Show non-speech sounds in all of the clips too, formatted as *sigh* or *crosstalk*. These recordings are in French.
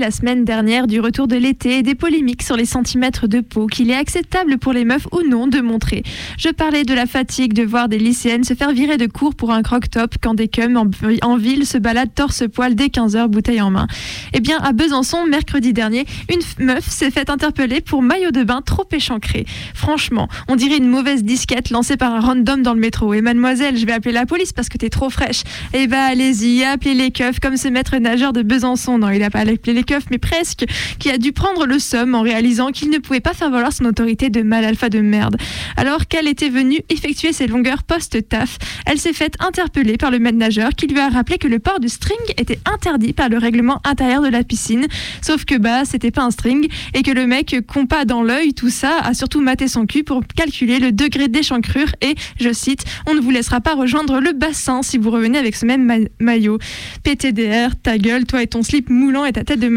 La semaine dernière du retour de l'été et des polémiques sur les centimètres de peau qu'il est acceptable pour les meufs ou non de montrer. Je parlais de la fatigue de voir des lycéennes se faire virer de cours pour un croc-top quand des cums en, ville se baladent torse-poil dès 15h bouteille en main. Eh bien, à Besançon, mercredi dernier, une meuf s'est faite interpeller pour maillot de bain trop échancré. Franchement, on dirait une mauvaise disquette lancée par un random dans le métro. Et mademoiselle, je vais appeler la police parce que t'es trop fraîche. Eh bah, allez-y, appelez les keufs comme ce maître nageur de Besançon. Non, il a pas appelé les mais presque. Qui a dû prendre le somme en réalisant qu'il ne pouvait pas faire valoir son autorité de mal alpha de merde. Alors qu'elle était venue effectuer ses longueurs post-taf, elle s'est faite interpeller par le nageur qui lui a rappelé que le port du string était interdit par le règlement intérieur de la piscine. Sauf que bah, c'était pas un string et que le mec compas dans l'œil, tout ça, a surtout maté son cul pour calculer le degré d'échancrure et, je cite, on ne vous laissera pas rejoindre le bassin si vous revenez avec ce même ma- maillot. PTDR, ta gueule, toi et ton slip moulant et ta tête de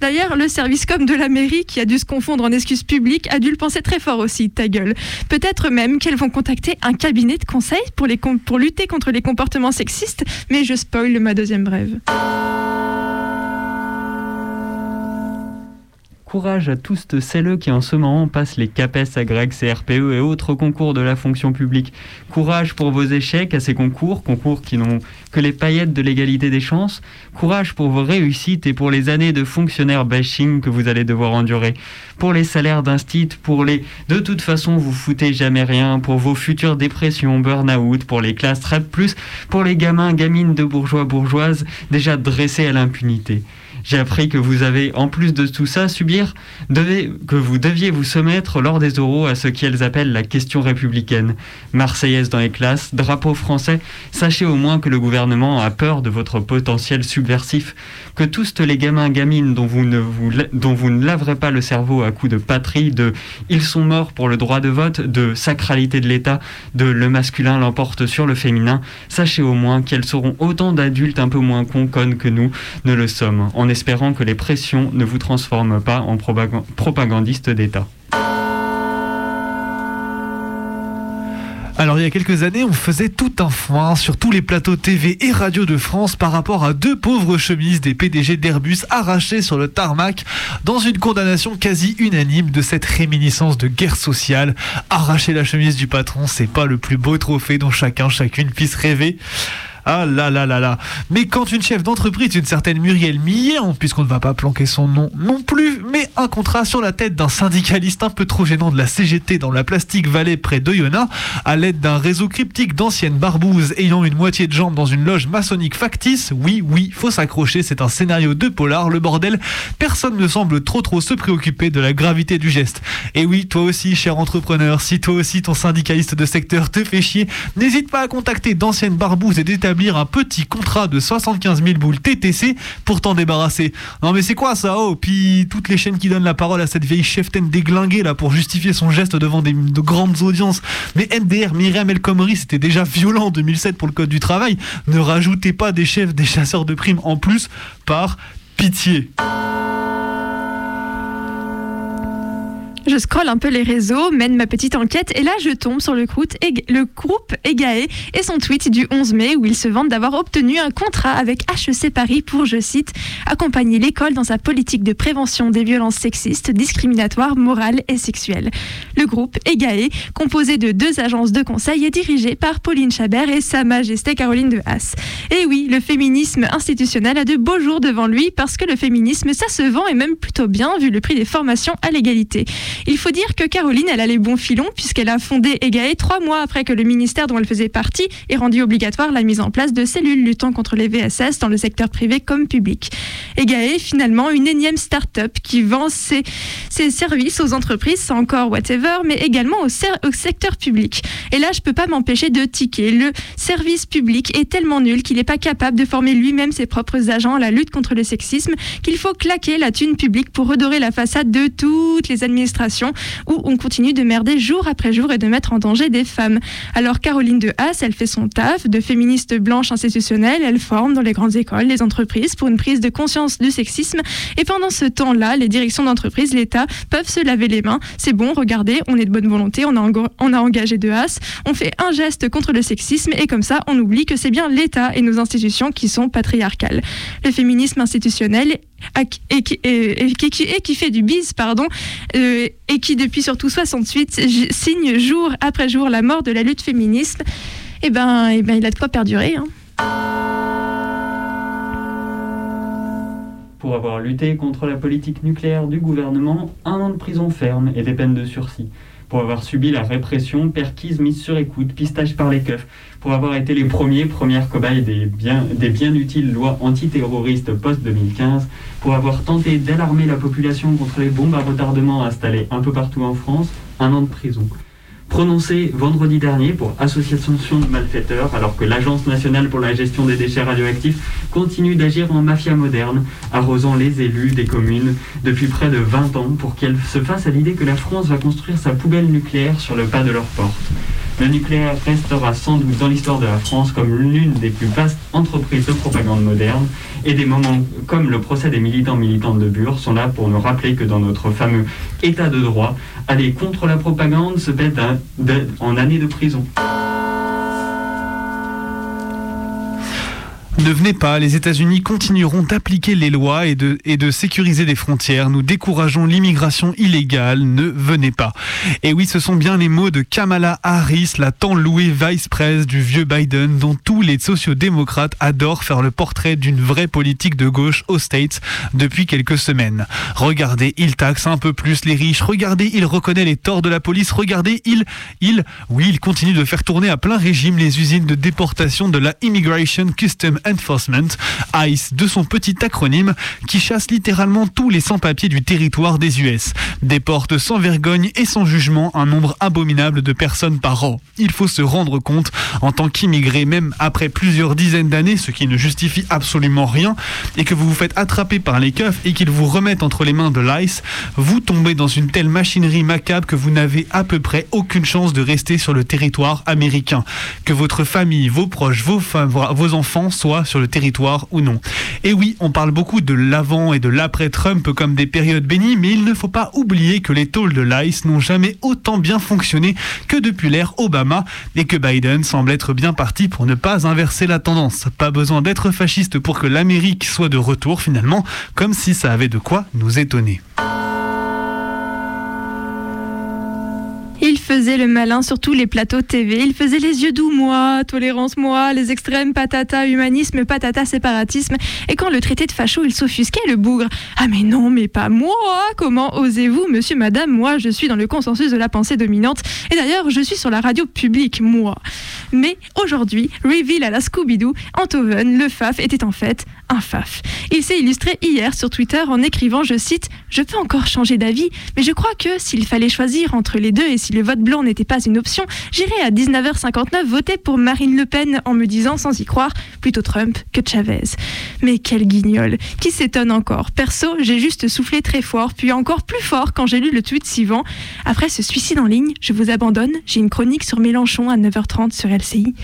D'ailleurs, le service com de la mairie, qui a dû se confondre en excuses publiques, a dû le penser très fort aussi, ta gueule. Peut-être même qu'elles vont contacter un cabinet de conseil pour, pour lutter contre les comportements sexistes, mais je spoil ma deuxième brève. Courage à tous celles qui en ce moment passent les CAPES, AGREG, CRPE et autres concours de la fonction publique. Courage pour vos échecs à ces concours, concours qui n'ont que les paillettes de l'égalité des chances. Courage pour vos réussites et pour les années de fonctionnaire bashing que vous allez devoir endurer. Pour les salaires d'instit, pour les de toute façon vous foutez jamais rien, pour vos futures dépressions, burn-out, pour les classes plus, pour les gamins, gamines de bourgeois, bourgeoises déjà dressés à l'impunité. J'ai appris que vous avez, en plus de tout ça, subir, que vous deviez vous soumettre lors des oraux à ce qu'elles appellent la question républicaine. Marseillaise dans les classes, drapeau français, sachez au moins que le gouvernement a peur de votre potentiel subversif, que tous les gamins gamines dont vous ne, laverez pas le cerveau à coups de patrie, de ils sont morts pour le droit de vote, de sacralité de l'État, de le masculin l'emporte sur le féminin, sachez au moins qu'elles seront autant d'adultes un peu moins cons connes que nous ne le sommes, espérant que les pressions ne vous transforment pas en propagan- propagandistes d'État. Alors il y a quelques années, on faisait tout un foin sur tous les plateaux TV et radio de France par rapport à deux pauvres chemises des PDG d'Airbus arrachées sur le tarmac dans une condamnation quasi unanime de cette réminiscence de guerre sociale. Arracher la chemise du patron, c'est pas le plus beau trophée dont chacun, chacune puisse rêver. Ah là là là là. Mais quand une chef d'entreprise, une certaine Muriel Millon, puisqu'on ne va pas planquer son nom non plus, met un contrat sur la tête d'un syndicaliste un peu trop gênant de la CGT dans la Plastique Vallée près d'Oyonnax, à l'aide d'un réseau cryptique d'anciennes barbouzes ayant une moitié de jambe dans une loge maçonnique factice, oui, oui, faut s'accrocher, c'est un scénario de polar, le bordel, personne ne semble trop trop se préoccuper de la gravité du geste. Et oui, toi aussi, cher entrepreneur, si toi aussi ton syndicaliste de secteur te fait chier, n'hésite pas à contacter d'anciennes barbouzes et un petit contrat de 75 000 boules TTC pour t'en débarrasser. Non mais c'est quoi ça Oh, puis toutes les chaînes qui donnent la parole à cette vieille cheftaine déglinguée là pour justifier son geste devant de grandes audiences. Mais MDR, Myriam El Khomri, c'était déjà violent en 2007 pour le code du travail. Ne rajoutez pas des chefs, des chasseurs de primes en plus par pitié. Je scrolle un peu les réseaux, mène ma petite enquête et là je tombe sur le, groupe EGAE et son tweet du 11 mai où il se vante d'avoir obtenu un contrat avec HEC Paris pour, je cite, accompagner l'école dans sa politique de prévention des violences sexistes, discriminatoires, morales et sexuelles. Le groupe EGAE, composé de deux agences de conseil, est dirigé par Pauline Chabert et Sa Majesté Caroline de Haas. Et oui, le féminisme institutionnel a de beaux jours devant lui parce que le féminisme, ça se vend et même plutôt bien vu le prix des formations à l'égalité. Il faut dire que Caroline, elle a les bons filons puisqu'elle a fondé EGAE trois mois après que le ministère dont elle faisait partie ait rendu obligatoire la mise en place de cellules luttant contre les VSS dans le secteur privé comme public. EGAE finalement une énième start-up qui vend ses, ses services aux entreprises, encore whatever, mais également au, au secteur public. Et là, je peux pas m'empêcher de tiquer. Le service public est tellement nul qu'il n'est pas capable de former lui-même ses propres agents à la lutte contre le sexisme qu'il faut claquer la thune publique pour redorer la façade de toutes les administrations où on continue de merder jour après jour et de mettre en danger des femmes. Alors Caroline de Haas, elle fait son taf de féministe blanche institutionnelle, elle forme dans les grandes écoles, les entreprises pour une prise de conscience du sexisme et pendant ce temps-là, les directions d'entreprise, l'État peuvent se laver les mains. C'est bon, regardez, on est de bonne volonté, on a, on a engagé de Haas, on fait un geste contre le sexisme et comme ça, on oublie que c'est bien l'État et nos institutions qui sont patriarcales. Le féminisme institutionnel et qui, et, qui, et qui, fait du bise, pardon, euh, et qui depuis surtout 68 signe jour après jour la mort de la lutte féministe, et eh ben, et eh ben il a de quoi perdurer. Hein. Pour avoir lutté contre la politique nucléaire du gouvernement, un an de prison ferme et des peines de sursis pour avoir subi la répression, perquise, mise sur écoute, pistage par les keufs, pour avoir été les premiers, premières cobayes des bien, des bien utiles lois antiterroristes post-2015, pour avoir tenté d'alarmer la population contre les bombes à retardement installées un peu partout en France, un an de prison prononcé vendredi dernier pour association de malfaiteurs, alors que l'Agence nationale pour la gestion des déchets radioactifs continue d'agir en mafia moderne, arrosant les élus des communes depuis près de 20 ans pour qu'elles se fassent à l'idée que la France va construire sa poubelle nucléaire sur le pas de leur porte. Le nucléaire restera sans doute dans l'histoire de la France comme l'une des plus vastes entreprises de propagande moderne et des moments comme le procès des militants militantes de Bure sont là pour nous rappeler que dans notre fameux état de droit, aller contre la propagande se paie en année de prison. Ne venez pas, les États-Unis continueront d'appliquer les lois et de, sécuriser des frontières. Nous décourageons l'immigration illégale. Ne venez pas. Et oui, ce sont bien les mots de Kamala Harris, la tant louée vice-presse du vieux Biden, dont tous les sociodémocrates adorent faire le portrait d'une vraie politique de gauche aux States depuis quelques semaines. Regardez, il taxe un peu plus les riches. Regardez, il reconnaît les torts de la police. Regardez, il, il, oui, il continue de faire tourner à plein régime les usines de déportation de la Immigration Custom Enforcement, ICE, de son petit acronyme, qui chasse littéralement tous les sans-papiers du territoire des US, déporte sans vergogne et sans jugement un nombre abominable de personnes par an. Il faut se rendre compte, en tant qu'immigré, même après plusieurs dizaines d'années, ce qui ne justifie absolument rien, et que vous vous faites attraper par les keufs et qu'ils vous remettent entre les mains de l'ICE, vous tombez dans une telle machinerie macabre que vous n'avez à peu près aucune chance de rester sur le territoire américain. Que votre famille, vos proches, vos, vos enfants soient sur le territoire ou non. Et oui, on parle beaucoup de l'avant et de l'après-Trump comme des périodes bénies, mais il ne faut pas oublier que les tôles de l'ICE n'ont jamais autant bien fonctionné que depuis l'ère Obama et que Biden semble être bien parti pour ne pas inverser la tendance. Pas besoin d'être fasciste pour que l'Amérique soit de retour finalement, comme si ça avait de quoi nous étonner. Il faisait le malin sur tous les plateaux TV. Il faisait les yeux doux, moi, tolérance, moi, les extrêmes, patata, humanisme, patata, séparatisme. Et quand le traité de facho, il s'offusquait, le bougre. Ah mais non, mais pas moi Comment osez-vous, monsieur, madame? Moi, je suis dans le consensus de la pensée dominante. Et d'ailleurs, je suis sur la radio publique, moi. Mais aujourd'hui, reveal à la Scooby-Doo, Antoven, le FAF, était en fait un FAF. Il s'est illustré hier sur Twitter en écrivant, je cite, Je peux encore changer d'avis, mais je crois que s'il fallait choisir entre les deux et si le vote blanc n'était pas une option, j'irais à 19h59 voter pour Marine Le Pen en me disant sans y croire plutôt Trump que Chavez. Mais quel guignol Qui s'étonne encore Perso, j'ai juste soufflé très fort, puis encore plus fort quand j'ai lu le tweet suivant. Après ce suicide en ligne, je vous abandonne, j'ai une chronique sur Mélenchon à 9h30 sur LCI.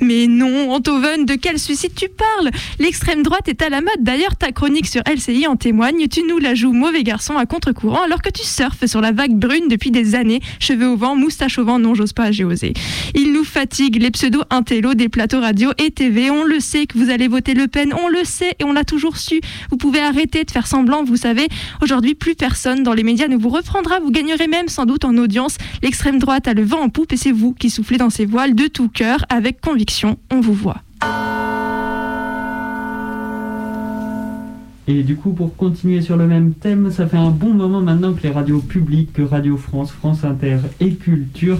Mais non, Antoven, de quel suicide tu parles? L'extrême droite est à la mode. D'ailleurs, ta chronique sur LCI en témoigne. Tu nous la joues mauvais garçon à contre-courant alors que tu surfes sur la vague brune depuis des années, cheveux au vent, moustache au vent, non, j'ose pas, j'ai osé. Il nous fatigue, les pseudo-intello des plateaux radio et TV. On le sait que vous allez voter Le Pen, on le sait et on l'a toujours su. Vous pouvez arrêter de faire semblant, vous savez. Aujourd'hui, plus personne dans les médias ne vous reprendra. Vous gagnerez même sans doute en audience. L'extrême droite a le vent en poupe et c'est vous qui soufflez dans ses voiles de tout cœur avec conviction. On vous voit. Et du coup, pour continuer sur le même thème, ça fait un bon moment maintenant que les radios publiques, que Radio France, France Inter et Culture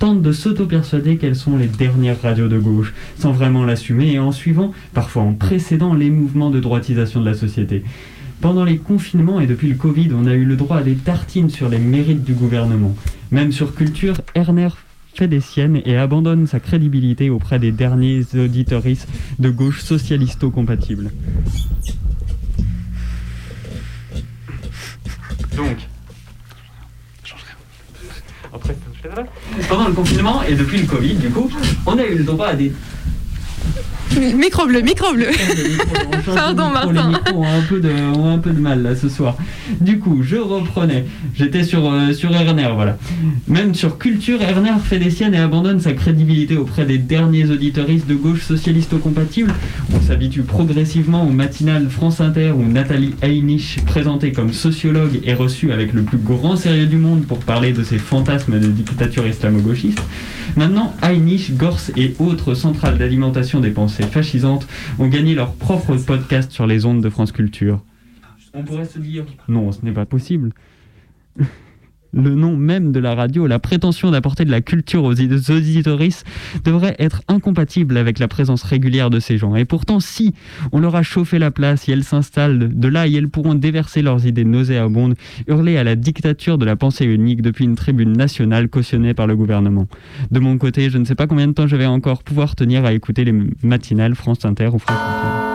tentent de s'auto-persuader qu'elles sont les dernières radios de gauche, sans vraiment l'assumer et en suivant, parfois en précédant, les mouvements de droitisation de la société. Pendant les confinements et depuis le Covid, on a eu le droit à des tartines sur les mérites du gouvernement. Même sur Culture, Erner fait des siennes et abandonne sa crédibilité auprès des derniers auditoristes de gauche socialisto-compatible. Donc, après, pendant le confinement et depuis le Covid, du coup, on a eu le droit à des Micro bleu, micro bleu. Pardon, Martin. Les micros *laughs* ont un, peu de, ont un peu de mal là ce soir. Du coup, je reprenais. J'étais sur, euh, sur Erner, voilà. Même sur Culture, Erner fait des siennes et abandonne sa crédibilité auprès des derniers auditoristes de gauche socialisto-compatible. On s'habitue progressivement au matinal France Inter où Nathalie Heinisch, présentée comme sociologue, est reçue avec le plus grand sérieux du monde pour parler de ses fantasmes de dictature islamo-gauchiste. Maintenant, Heinisch, Gors et autres centrales d'alimentation des pensées fascisantes ont gagné leur propre podcast sur les ondes de France Culture. On pourrait se dire non, ce n'est pas possible. Le nom même de la radio, la prétention d'apporter de la culture aux auditoristes devrait être incompatible avec la présence régulière de ces gens. Et pourtant, si on leur a chauffé la place et elles s'installent de là et elles pourront déverser leurs idées nauséabondes, hurler à la dictature de la pensée unique depuis une tribune nationale cautionnée par le gouvernement. De mon côté, je ne sais pas combien de temps je vais encore pouvoir tenir à écouter les matinales France Inter ou France Inter.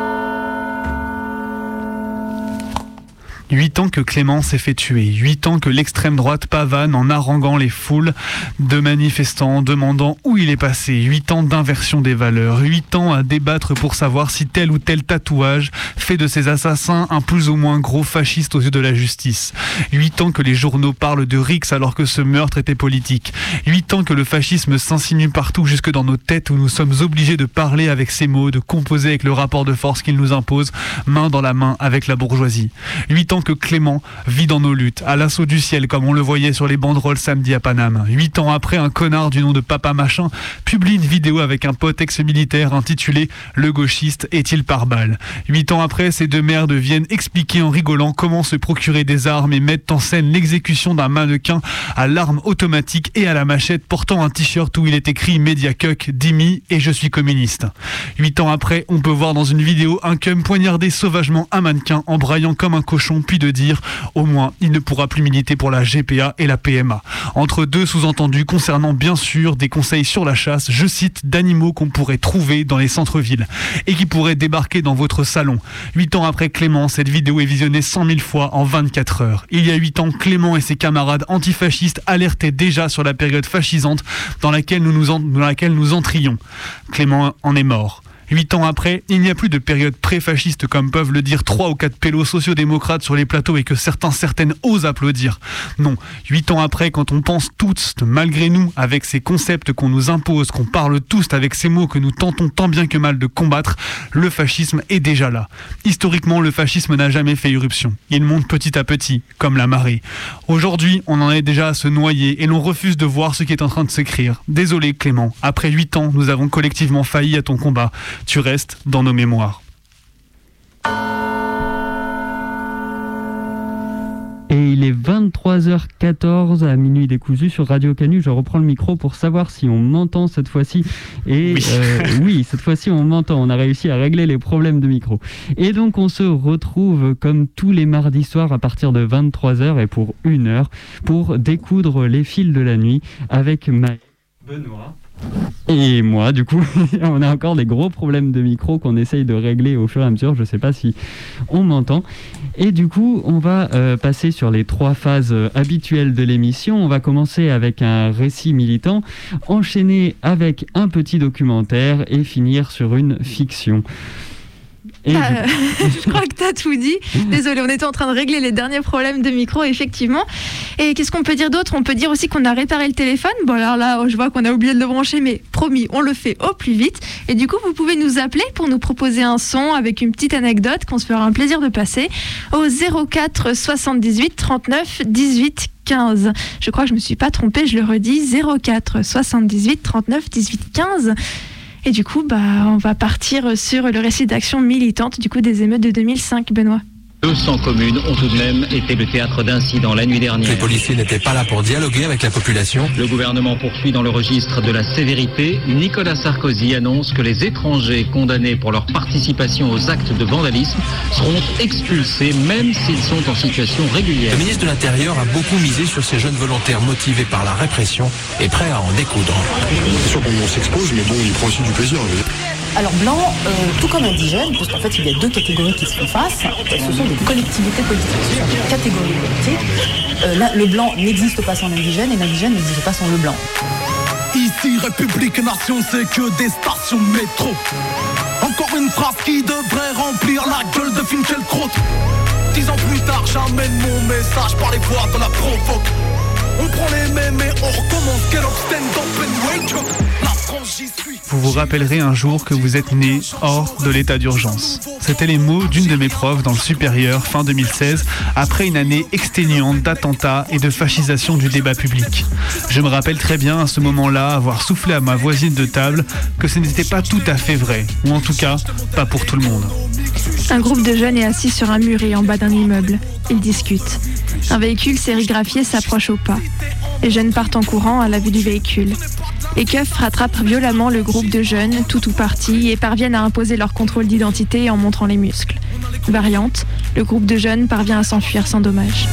8 ans que Clément s'est fait tuer, 8 ans que l'extrême droite pavane en haranguant les foules de manifestants demandant où il est passé, 8 ans d'inversion des valeurs, 8 ans à débattre pour savoir si tel ou tel tatouage fait de ces assassins un plus ou moins gros fasciste aux yeux de la justice, 8 ans que les journaux parlent de Rix alors que ce meurtre était politique, 8 ans que le fascisme s'insinue partout jusque dans nos têtes où nous sommes obligés de parler avec ces mots, de composer avec le rapport de force qu'il nous impose, main dans la main avec la bourgeoisie, 8 ans que Clément vit dans nos luttes, à l'assaut du ciel, comme on le voyait sur les banderoles samedi à Paname. Huit ans après, un connard du nom de Papa Machin publie une vidéo avec un pote ex-militaire intitulée Le gauchiste est-il par balle? Huit ans après, ces deux merdes viennent expliquer en rigolant comment se procurer des armes et mettent en scène l'exécution d'un mannequin à l'arme automatique et à la machette portant un t-shirt où il est écrit Mediacuck, Dimi et je suis communiste. Huit ans après, on peut voir dans une vidéo un cum poignarder sauvagement un mannequin en braillant comme un cochon puis de dire au moins il ne pourra plus militer pour la GPA et la PMA. Entre deux sous-entendus concernant bien sûr des conseils sur la chasse, je cite, d'animaux qu'on pourrait trouver dans les centres-villes et qui pourraient débarquer dans votre salon. Huit ans après Clément, cette vidéo est visionnée 100 000 fois en 24 heures. Il y a huit ans, Clément et ses camarades antifascistes alertaient déjà sur la période fascisante dans laquelle nous, dans laquelle nous entrions. Clément en est mort. Huit ans après, il n'y a plus de période pré-fasciste comme peuvent le dire trois ou quatre pélos sociodémocrates sur les plateaux et que certains, certaines osent applaudir. Non, huit ans après, quand on pense tous, malgré nous, avec ces concepts qu'on nous impose, qu'on parle tous avec ces mots que nous tentons tant bien que mal de combattre, le fascisme est déjà là. Historiquement, le fascisme n'a jamais fait irruption. Il monte petit à petit, comme la marée. Aujourd'hui, on en est déjà à se noyer et l'on refuse de voir ce qui est en train de s'écrire. Désolé Clément, après huit ans, nous avons collectivement failli à ton combat. Tu restes dans nos mémoires. Et il est 23h14 à minuit décousu sur Radio Canu. Je reprends le micro pour savoir si on m'entend cette fois-ci. Et Oui. euh, oui, cette fois-ci on m'entend. On a réussi à régler les problèmes de micro. Et donc on se retrouve comme tous les mardis soirs à partir de 23h et pour une heure pour découdre les fils de la nuit avec Maë, Benoît. Et moi, du coup, *laughs* on a encore des gros problèmes de micro qu'on essaye de régler au fur et à mesure. Je ne sais pas si on m'entend. Et du coup, on va euh, passer sur les trois phases euh, habituelles de l'émission. On va commencer avec un récit militant, enchaîner avec un petit documentaire et finir sur une fiction. Et Ah, *laughs* je crois que tu as tout dit. Désolé, on était en train de régler les derniers problèmes de micro, effectivement. Et qu'est-ce qu'on peut dire d'autre? On peut dire aussi qu'on a réparé le téléphone. Bon, alors là, je vois qu'on a oublié de le brancher, mais promis, on le fait au plus vite. Et du coup, vous pouvez nous appeler pour nous proposer un son avec une petite anecdote qu'on se fera un plaisir de passer au 04 78 39 18 15. Je crois que je me suis pas trompée, je le redis 04 78 39 18 15. Et du coup, bah, on va partir sur le récit d'action militante du coup des émeutes de 2005, Benoît. 200 communes ont tout de même été le théâtre d'incidents la nuit dernière. Les policiers n'étaient pas là pour dialoguer avec la population. Le gouvernement poursuit dans le registre de la sévérité. Nicolas Sarkozy annonce que les étrangers condamnés pour leur participation aux actes de vandalisme seront expulsés même s'ils sont en situation régulière. Le ministre de l'Intérieur a beaucoup misé sur ces jeunes volontaires motivés par la répression et prêts à en découdre. C'est sûr qu'on s'expose, mais bon, il prend aussi du plaisir. Alors blanc, euh, tout comme indigène, parce qu'en fait il y a deux catégories qui se font face, ce sont des collectivités politiques, des catégories politiques. Euh, le blanc n'existe pas sans l'indigène et l'indigène n'existe pas sans le blanc. Ici, République Nation, c'est que des stations métro. Encore une phrase qui devrait remplir la gueule de Finkielkraut. Dix ans plus tard, j'amène mon message par les voix de la provoque. On prend les mêmes et on recommence. Get up, stand up and wake up. La France, j'y suis. Vous vous rappellerez un jour que vous êtes né hors de l'état d'urgence. C'étaient les mots d'une de mes profs dans le supérieur fin 2016, après une année exténuante d'attentats et de fascisation du débat public. Je me rappelle très bien à ce moment-là avoir soufflé à ma voisine de table que ce n'était pas tout à fait vrai, ou en tout cas pas pour tout le monde. Un groupe de jeunes est assis sur un muret en bas d'un immeuble. Ils discutent. Un véhicule sérigraphié s'approche au pas. Les jeunes partent en courant à la vue du véhicule. Les keufs rattrapent violemment le groupe de jeunes, tout ou parti, et parviennent à imposer leur contrôle d'identité en montrant les muscles. Variante, le groupe de jeunes parvient à s'enfuir sans dommage.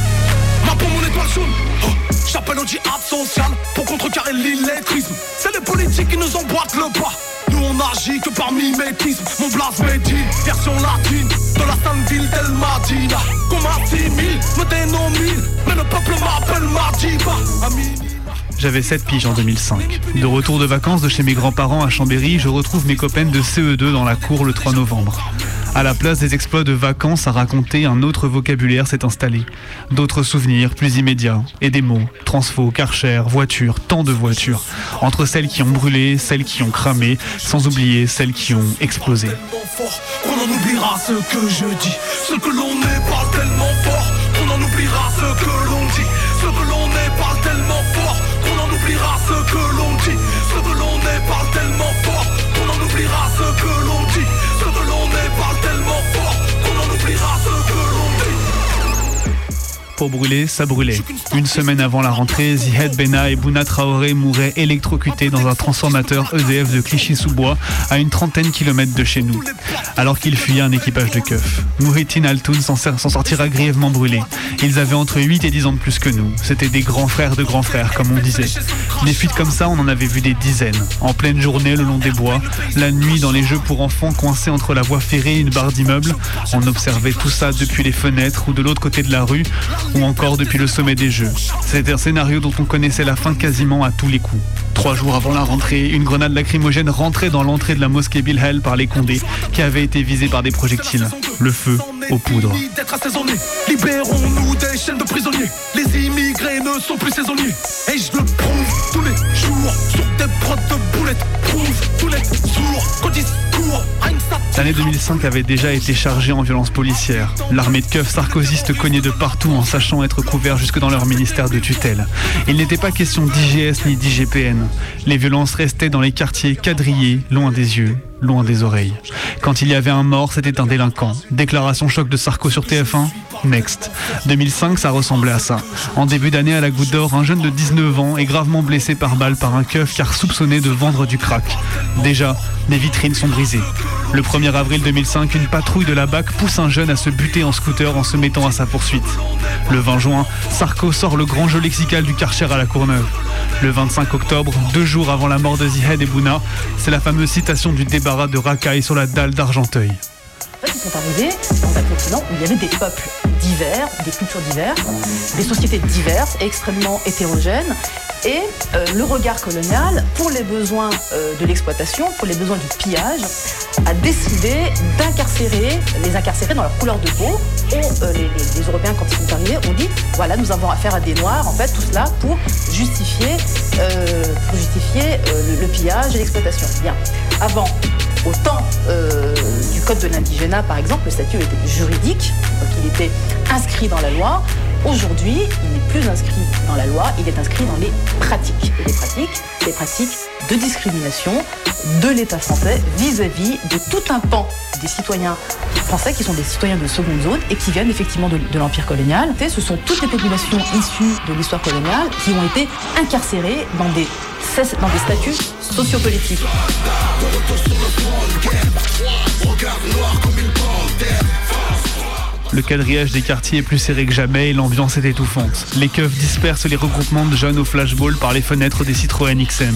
Au djihad social pour contrecarrer l'illettrisme. C'est les politiques qui nous emboîtent le pas. Nous on agit que par mimétisme. Mon blase médit, version latine de la sainte ville d'El Madina. Qu'on m'assimile, me dénomine, mais le peuple m'appelle Madiba. Ami- J'avais 7 piges en 2005. De retour de vacances de chez mes grands-parents à Chambéry, je retrouve mes copains de CE2 dans la cour le 3 novembre. À la place des exploits de vacances à raconter, un autre vocabulaire s'est installé. D'autres souvenirs plus immédiats. Et des mots. Transfo, Karcher, voiture, tant de voitures. Entre celles qui ont brûlé, celles qui ont cramé, sans oublier celles qui ont explosé. qu'on en oubliera ce que je dis. Ce que l'on est parle Pour brûler, ça brûlait. Une semaine avant la rentrée, Zihed Bena et Bouna Traoré mouraient électrocutés dans un transformateur EDF de Clichy-sous-Bois, à une trentaine de kilomètres de chez nous, alors qu'ils fuyaient un équipage de keufs. Mouhitine Altoun s'en sortira grièvement brûlé. Ils avaient entre 8 et 10 ans de plus que nous. C'était des grands frères de grands frères, comme on disait. Des fuites comme ça, on en avait vu des dizaines. En pleine journée, le long des bois, la nuit dans les jeux pour enfants coincés entre la voie ferrée et une barre d'immeuble. On observait tout ça depuis les fenêtres ou de l'autre côté de la rue, ou encore depuis le sommet des jeux. C'était un scénario dont on connaissait la fin quasiment à tous les coups. Trois jours avant la rentrée, une grenade lacrymogène rentrait dans l'entrée de la mosquée Bilhel par les Condés, qui avait été visée par des projectiles. Le feu aux poudres. Libérons-nous des. Les immigrés ne sont plus saisonniers. Et je le prouve tous les jours L'année 2005 avait déjà été chargée en violence policière. L'armée de keufs sarkozystes cognait de partout en sachant être couverts jusque dans leur ministère de tutelle. Il n'était pas question d'IGS ni d'IGPN. Les violences restaient dans les quartiers quadrillés, loin des yeux, loin des oreilles. Quand il y avait un mort, c'était un délinquant. Déclaration choc de Sarko sur TF1 Next. 2005, ça ressemblait à ça. En début d'année à la Goutte d'Or, un jeune de 19 ans est gravement blessé par balle par un keuf car soupçonné de vendre du crack. Déjà, les vitrines sont brisées. Le 1er avril 2005, une patrouille de la BAC pousse un jeune à se buter en scooter en se mettant à sa poursuite. Le 20 juin, Sarko sort le grand jeu lexical du Karcher à la Courneuve. Le 25 octobre, deux jours avant la mort de Zihed et Bouna, c'est la fameuse citation du débarras de Racaille sur la dalle d'Argenteuil. En fait, ils sont arrivés dans un continent où il y avait des peuples divers, des cultures diverses, des sociétés diverses, extrêmement hétérogènes. Et euh, le regard colonial, pour les besoins euh, de l'exploitation, pour les besoins du pillage, a décidé d'incarcérer, les incarcérer dans leur couleur de peau. Et euh, les, Européens, quand ils sont arrivés, ont dit voilà, nous avons affaire à des Noirs, en fait, tout cela pour justifier, le, pillage et l'exploitation. Bien. Avant, au temps du code de l'indigénat, par exemple, le statut était juridique, donc il était inscrit dans la loi. Aujourd'hui, il n'est plus inscrit dans la loi, il est inscrit dans les pratiques. Et les pratiques, les pratiques de discrimination de l'État français vis-à-vis de tout un pan des citoyens français qui sont des citoyens de seconde zone et qui viennent effectivement de, l'Empire colonial. Ce sont toutes les populations issues de l'histoire coloniale qui ont été incarcérées dans des statuts sociopolitiques. Le quadrillage des quartiers est plus serré que jamais et l'ambiance est étouffante. Les keufs dispersent les regroupements de jeunes au flashball par les fenêtres des Citroën XM.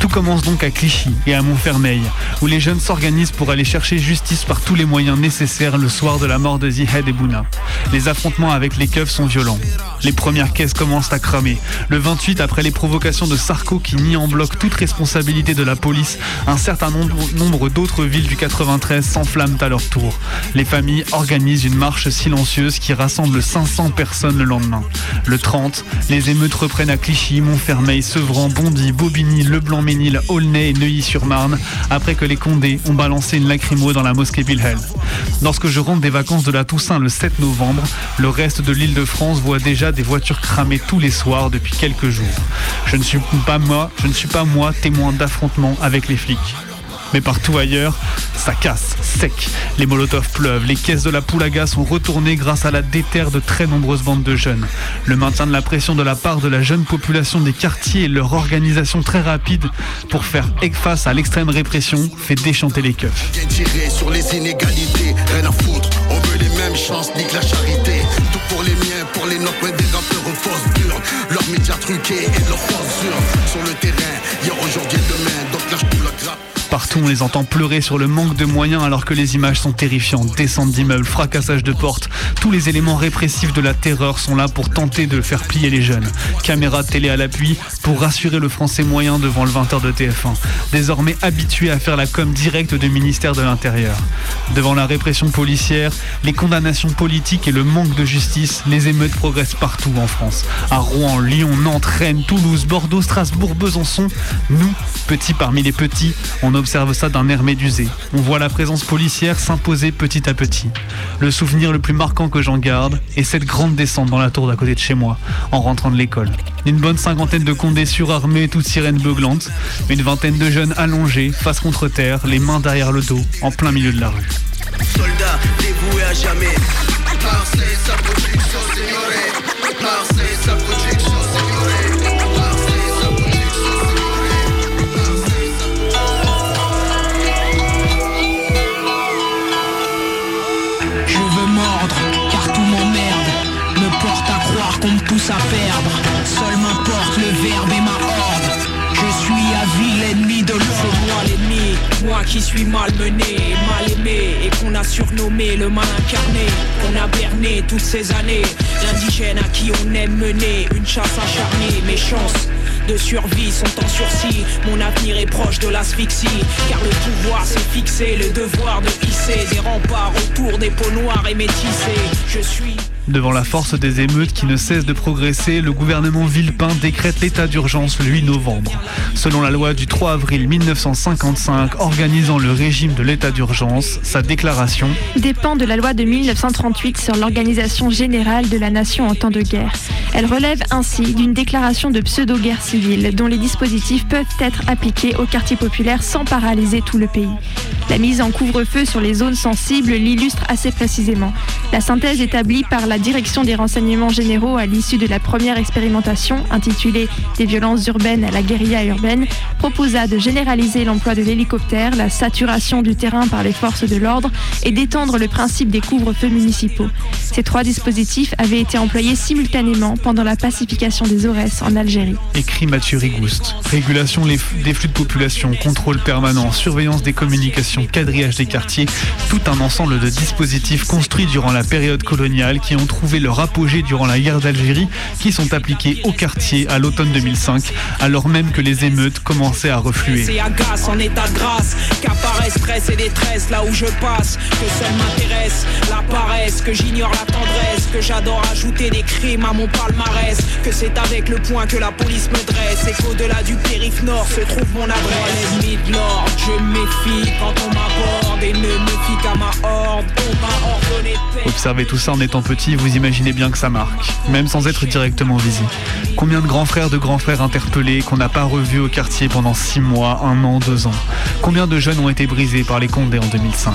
Tout commence donc à Clichy et à Montfermeil, où les jeunes s'organisent pour aller chercher justice par tous les moyens nécessaires le soir de la mort de Zihed et Bouna. Les affrontements avec les keufs sont violents. Les premières caisses commencent à cramer. Le 28, après les provocations de Sarko qui nie en bloc toute responsabilité de la police, un certain nombre, nombre d'autres villes du 93 s'enflamment à leur tour. Les familles organisent une marche silencieuse qui rassemble 500 personnes le lendemain. Le 30, les émeutes reprennent à Clichy, Montfermeil, Sevran, Bondy, Bobigny, Leblanc-Ménil, Aulnay et Neuilly-sur-Marne, après que les Condés ont balancé une lacrymo dans la mosquée Wilhelm. Lorsque je rentre des vacances de la Toussaint le 7 novembre, le reste de l'île de France voit déjà des voitures cramées tous les soirs depuis quelques jours. Je ne suis pas moi, je ne suis pas moi témoin d'affrontements avec les flics. Mais partout ailleurs, ça casse, sec. Les molotovs pleuvent, les caisses de la Poulaga sont retournées grâce à la déterre de très nombreuses bandes de jeunes. Le maintien de la pression de la part de la jeune population des quartiers et leur organisation très rapide pour faire face à l'extrême répression fait déchanter les keufs. Sur les inégalités, rien à foutre. On veut les mêmes chances, nique la charité. Tout pour les miens, pour les nôtres, des rappeurs aux fausses burnes. Leurs médias truqués et leurs urnes. Sur le terrain, hier, aujourd'hui et demain, donc lâche tout la grappe. Partout, on les entend pleurer sur le manque de moyens alors que les images sont terrifiantes. Descente d'immeubles, fracassage de portes, tous les éléments répressifs de la terreur sont là pour tenter de faire plier les jeunes. Caméra télé à l'appui pour rassurer le français moyen devant le 20h de TF1. Désormais habitué à faire la com directe du ministère de l'Intérieur. Devant la répression policière, les condamnations politiques et le manque de justice, les émeutes progressent partout en France. À Rouen, Lyon, Nantes, Rennes, Toulouse, Bordeaux, Strasbourg, Besançon, nous, petits parmi les petits, on observe ça d'un air médusé. On voit la présence policière s'imposer petit à petit. Le souvenir le plus marquant que j'en garde est cette grande descente dans la tour d'à côté de chez moi, en rentrant de l'école. Une bonne cinquantaine de condés surarmés, toutes sirènes beuglantes, une vingtaine de jeunes allongés, face contre terre, les mains derrière le dos, en plein milieu de la rue. Moi qui suis malmené, mal aimé et qu'on a surnommé le mal incarné, qu'on a berné toutes ces années. L'indigène à qui on aime mener une chasse acharnée, mes chances de survie sont en sursis. Mon avenir est proche de l'asphyxie, car le pouvoir s'est fixé, le devoir de hisser des remparts autour des peaux noires et métissées. Je suis. Devant la force des émeutes qui ne cessent de progresser, le gouvernement Villepin décrète l'état d'urgence le 8 novembre. Selon la loi du 3 avril 1955 organisant le régime de l'état d'urgence, sa déclaration dépend de la loi de 1938 sur l'organisation générale de la nation en temps de guerre. Elle relève ainsi d'une déclaration de pseudo-guerre civile dont les dispositifs peuvent être appliqués aux quartiers populaires sans paralyser tout le pays. La mise en couvre-feu sur les zones sensibles l'illustre assez précisément. La synthèse établie par la Direction des renseignements généraux à l'issue de la première expérimentation, intitulée Des violences urbaines à la guérilla urbaine, proposa de généraliser l'emploi de l'hélicoptère, la saturation du terrain par les forces de l'ordre et d'étendre le principe des couvre-feux municipaux. Ces trois dispositifs avaient été employés simultanément pendant la pacification des Aurès en Algérie. Écrit Mathieu Rigouste. Régulation des flux de population, contrôle permanent, surveillance des communications, quadrillage des quartiers, tout un ensemble de dispositifs construits durant la période coloniale qui ont trouvé leur apogée durant la guerre d'Algérie, qui sont appliqués au quartier à l'automne 2005, alors même que les émeutes commençaient à refluer. C'est agace en état de grâce, qu'apparaît stress et détresse là où je passe, que seul m'intéresse la paresse, que j'ignore la tendresse, que j'adore ajouter des crimes à mon que c'est avec le point que la police me dresse, et qu'au-delà du périph' nord se trouve mon adresse. Je méfie quand on m'aborde. Et ne qu'à ma horde, on observez tout ça en étant petit, vous imaginez bien que ça marque, même sans être directement visible. Combien de grands frères de grands frères interpellés qu'on n'a pas revus au quartier pendant 6 mois, 1 an, 2 ans. Combien de jeunes ont été brisés par les condés en 2005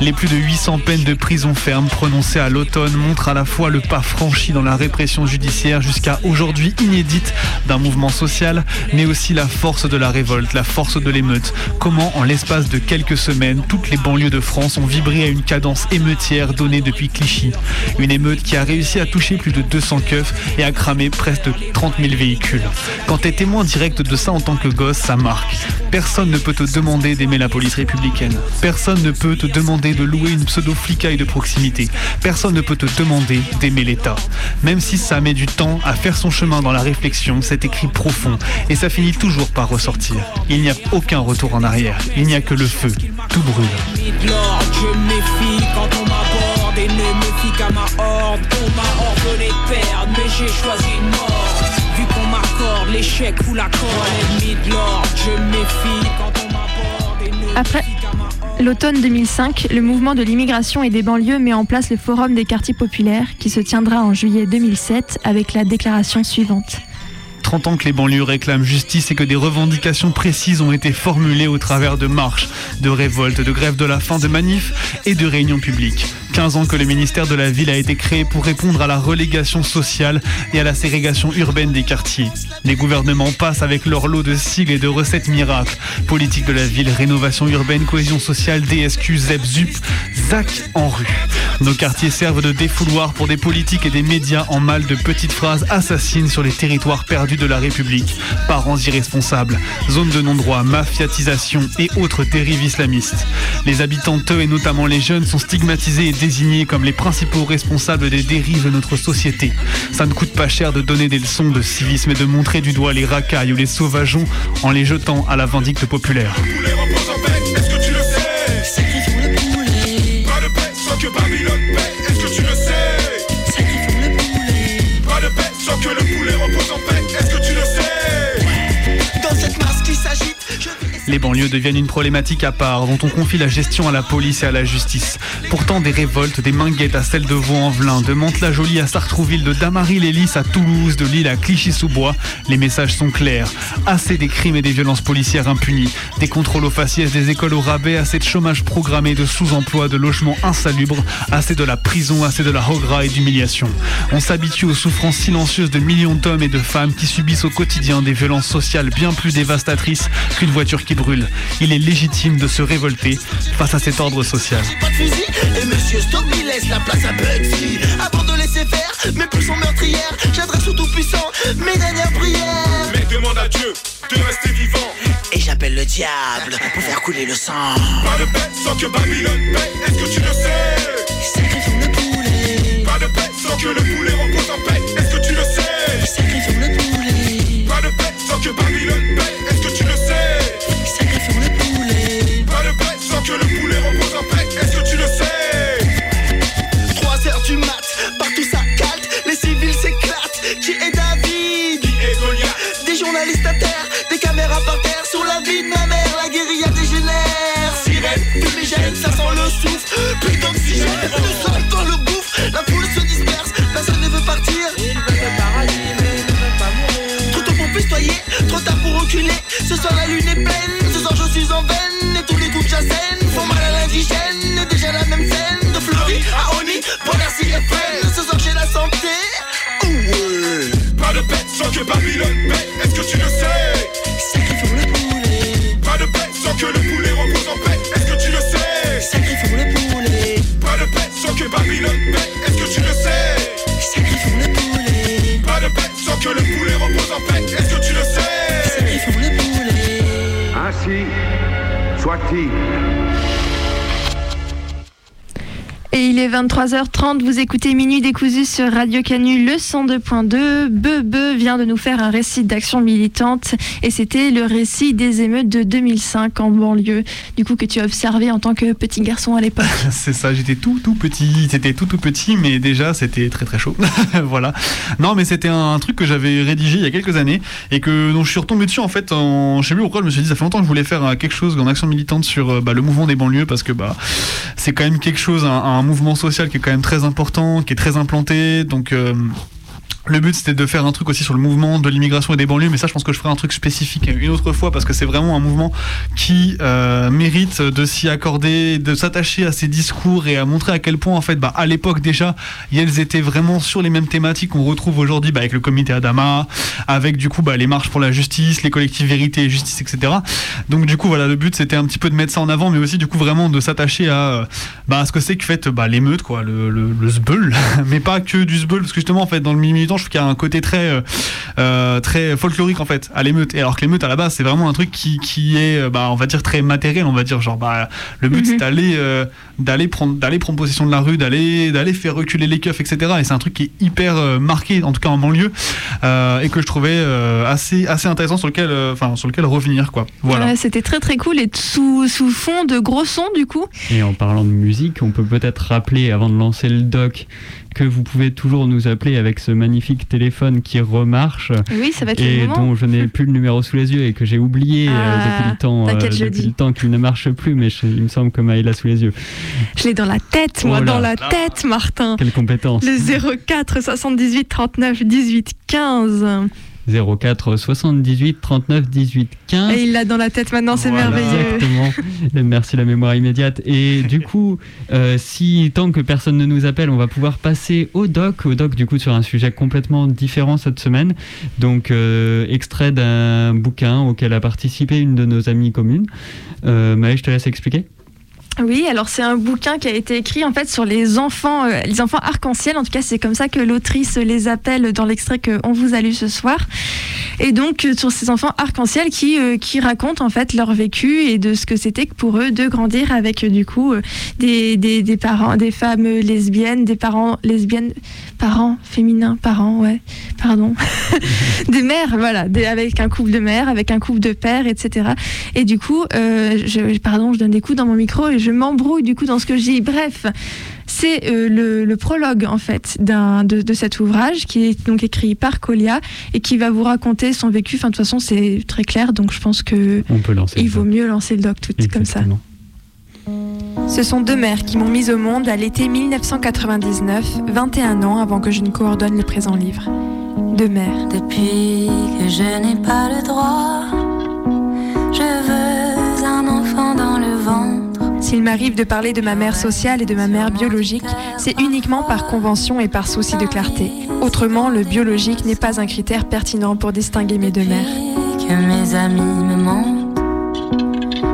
Les plus de 800 peines de prison ferme prononcées à l'automne montrent à la fois le pas franchi dans la répression judiciaire jusqu'à aujourd'hui inédite d'un mouvement social, mais aussi la force de la révolte, la force de l'émeute. Comment, en l'espace de quelques semaines, toutes les banlieues de France ont vibré à une cadence émeutière donnée depuis Clichy. Une émeute qui a réussi à toucher plus de 200 keufs et a cramé presque 30 000 véhicules. Quand tu es témoin direct de ça en tant que gosse, ça marque. Personne ne peut te demander d'aimer la police républicaine. Personne ne peut te demander de louer une pseudo-flicaille de proximité. Personne ne peut te demander d'aimer l'État. Même si ça met du temps à faire son chemin dans la réflexion, c'est écrit profond et ça finit toujours par ressortir. Il n'y a aucun retour en arrière. Il n'y a que le feu. Tout brûle. Après l'automne 2005, le mouvement de l'immigration et des banlieues met en place le Forum des quartiers populaires qui se tiendra en juillet 2007 avec la déclaration suivante. 30 ans que les banlieues réclament justice et que des revendications précises ont été formulées au travers de marches, de révoltes, de grèves de la faim, de manifs et de réunions publiques. 15 ans que le ministère de la Ville a été créé pour répondre à la relégation sociale et à la ségrégation urbaine des quartiers. Les gouvernements passent avec leur lot de sigles et de recettes miracles. Politique de la ville, rénovation urbaine, cohésion sociale, DSQ, ZEP, ZUP, ZAC en rue. Nos quartiers servent de défouloir pour des politiques et des médias en mal de petites phrases assassines sur les territoires perdus de la République. Parents irresponsables, zones de non-droit, mafiatisation et autres dérives islamistes. Les habitants, eux et notamment les jeunes, sont stigmatisés et comme les principaux responsables des dérives de notre société. Ça ne coûte pas cher de donner des leçons de civisme et de montrer du doigt les racailles ou les sauvageons en les jetant à la vindicte populaire. Les banlieues deviennent une problématique à part dont on confie la gestion à la police et à la justice. Pourtant, des révoltes, des minguettes à celle de Vaux-en-Velin, de Mantes-la-Jolie à Sartrouville, de Damary-les-Lys à Toulouse, de Lille à Clichy-sous-Bois, les messages sont clairs. Assez des crimes et des violences policières impunies, des contrôles aux faciès, des écoles au rabais, assez de chômage programmé, de sous-emploi, de logements insalubres, assez de la prison, assez de la hogra et d'humiliation. On s'habitue aux souffrances silencieuses de millions d'hommes et de femmes qui subissent au quotidien des violences sociales bien plus dévastatrices qu'une voiture qui brûle. Il est légitime de se révolter face à cet ordre social. pas de fusil Et monsieur Stobby laisse la place à Bugsy. Avant de laisser faire mes pulsions meurtrières J'adresse au tout-puissant mes dernières prières. Mais demande à Dieu de rester vivant. Et j'appelle le diable pour faire couler le sang. Pas de paix sans que Babylone paie, est-ce que tu le sais? Sacrifions le poulet. Pas de paix sans que le poulet repose en paix, est-ce que tu le sais? Sacrifions le poulet. Pas de paix sans que Babylone paie, que le poulet repose en paix, est-ce que tu le sais? 3 heures du mat, partout ça calte Les civils s'éclatent. Qui est David? Qui est Goliath? Des journalistes à terre, des caméras par terre. Sur la vie de ma mère, la guérilla dégénère. Sirène, fumigène, ça sent le souffle Plus d'oxygène, le sol dans le gouffre. La foule se disperse, personne ne veut partir. Le paradis, mais ne pas mourir. Trop tôt pour pustoyer, trop tard pour reculer. Ce soir la lune est en veine Et tous les coups que j'assène font mal à l'indigène. Et déjà la même scène, de Fleury à Oni Pour la CFN, ce soir j'ai la santé. Ouais Pas de paix sans que Babylone paie, est-ce que tu le sais? Sacrifions le poulet. Pas de paix sans que le poulet repose en paix, est-ce que tu le sais? Sacrifions le poulet. Pas de paix sans que Babylone paie, est-ce que tu le sais? Sacrifions le poulet. Pas de paix sans que le poulet repose en paix, est-ce que tu le sais? Sacrifions le poulet. Ainsi Marti. Il est 23h30, vous écoutez Minuit décousu sur Radio Canu, le 102.2. Bebe vient de nous faire un récit d'action militante et c'était le récit des émeutes de 2005 en banlieue, du coup que tu as observé en tant que petit garçon à l'époque. *laughs* C'est ça, j'étais tout tout petit, c'était tout tout petit, mais déjà c'était très très chaud. *laughs* voilà. Non, mais c'était un truc que j'avais rédigé il y a quelques années et que dont je suis retombé dessus en fait. En, je sais plus pourquoi, je me suis dit ça fait longtemps que je voulais faire euh, quelque chose en action militante sur euh, bah, le mouvement des banlieues parce que bah c'est quand même quelque chose, un mouvement social qui est quand même très important, qui est très implanté. Donc euh, le but c'était de faire un truc aussi sur le mouvement de l'immigration et des banlieues, mais ça je pense que je ferai un truc spécifique une autre fois parce que c'est vraiment un mouvement qui euh, mérite de s'y accorder, de s'attacher à ces discours et à montrer à quel point en fait bah, à l'époque déjà elles étaient vraiment sur les mêmes thématiques qu'on retrouve aujourd'hui bah, avec le comité Adama, avec du coup bah, les marches pour la justice, les collectifs vérité et justice, etc. Donc du coup voilà le but c'était un petit peu de mettre ça en avant, mais aussi du coup vraiment de s'attacher à, bah, à ce que c'est que fait bah, l'émeute quoi, le, le, le zbeul, *laughs* mais pas que du zbeul parce que justement en fait dans le militant je trouve qu'il y a un côté très, euh, euh, très folklorique en fait à l'émeute. Et alors que l'émeute à la base, c'est vraiment un truc qui, qui est, euh, bah, on va dire, très matériel. On va dire, genre, bah, le but, c'est d'aller d'aller prendre, d'aller prendre possession de la rue, d'aller d'aller faire reculer les keufs, etc. Et c'est un truc qui est hyper marqué, en tout cas en banlieue, et que je trouvais assez, assez intéressant sur lequel, enfin, sur lequel revenir. Quoi. Voilà. C'était très très cool et sous, sous fond de gros sons du coup. Et en parlant de musique, on peut peut-être rappeler avant de lancer le doc que vous pouvez toujours nous appeler avec ce magnifique téléphone qui remarche. Oui, ça va être Et le dont je n'ai plus le numéro sous les yeux et que j'ai oublié euh, Ah, depuis le temps, je depuis le temps qu'il ne marche plus, mais je- il me semble que Maë l'a sous les yeux. Je l'ai dans la tête, moi, Oh là dans la là. tête, Martin. Quelle compétence Le 04 78 39 18 15. 04 78 39 18 15. Et il l'a dans la tête maintenant, c'est Voilà, merveilleux. Exactement. Merci la mémoire immédiate. Et du *laughs* coup, euh, si tant que personne ne nous appelle, on va pouvoir passer au doc. Au doc, du coup, sur un sujet complètement différent cette semaine. Donc, euh, extrait d'un bouquin auquel a participé une de nos amies communes. Euh, Maë, je te laisse expliquer. Oui, alors c'est un bouquin qui a été écrit en fait sur les enfants, euh, les enfants arc-en-ciel. En tout cas, c'est comme ça que l'autrice les appelle dans l'extrait qu'on vous a lu ce soir. Et donc euh, sur ces enfants arc-en-ciel qui euh, qui racontent en fait leur vécu et de ce que c'était pour eux de grandir avec du coup des, des, parents, des femmes lesbiennes, des parents lesbiennes, parents féminins, parents, ouais, pardon, *laughs* des mères, voilà, avec un couple de mères, avec un couple de pères, etc. Et du coup, pardon, je donne des coups dans mon micro et je m'embrouille du coup dans ce que je dis. Bref, c'est euh, le, le prologue en fait d'un de, de cet ouvrage qui est donc écrit par Colia et qui va vous raconter son vécu. Enfin, de toute façon, c'est très clair, donc je pense que On peut lancer. il vaut doc. mieux lancer le doc tout comme ça. Exactement. Ce sont deux mères qui m'ont mise au monde à l'été 1999, 21 ans avant que je ne coordonne le présent livre. Deux mères. Depuis que je n'ai pas le droit, je S'il m'arrive de parler de ma mère sociale et de ma mère biologique, c'est uniquement par convention et par souci de clarté. Autrement, le biologique n'est pas un critère pertinent pour distinguer mes deux mères. Que mes amis me mentent,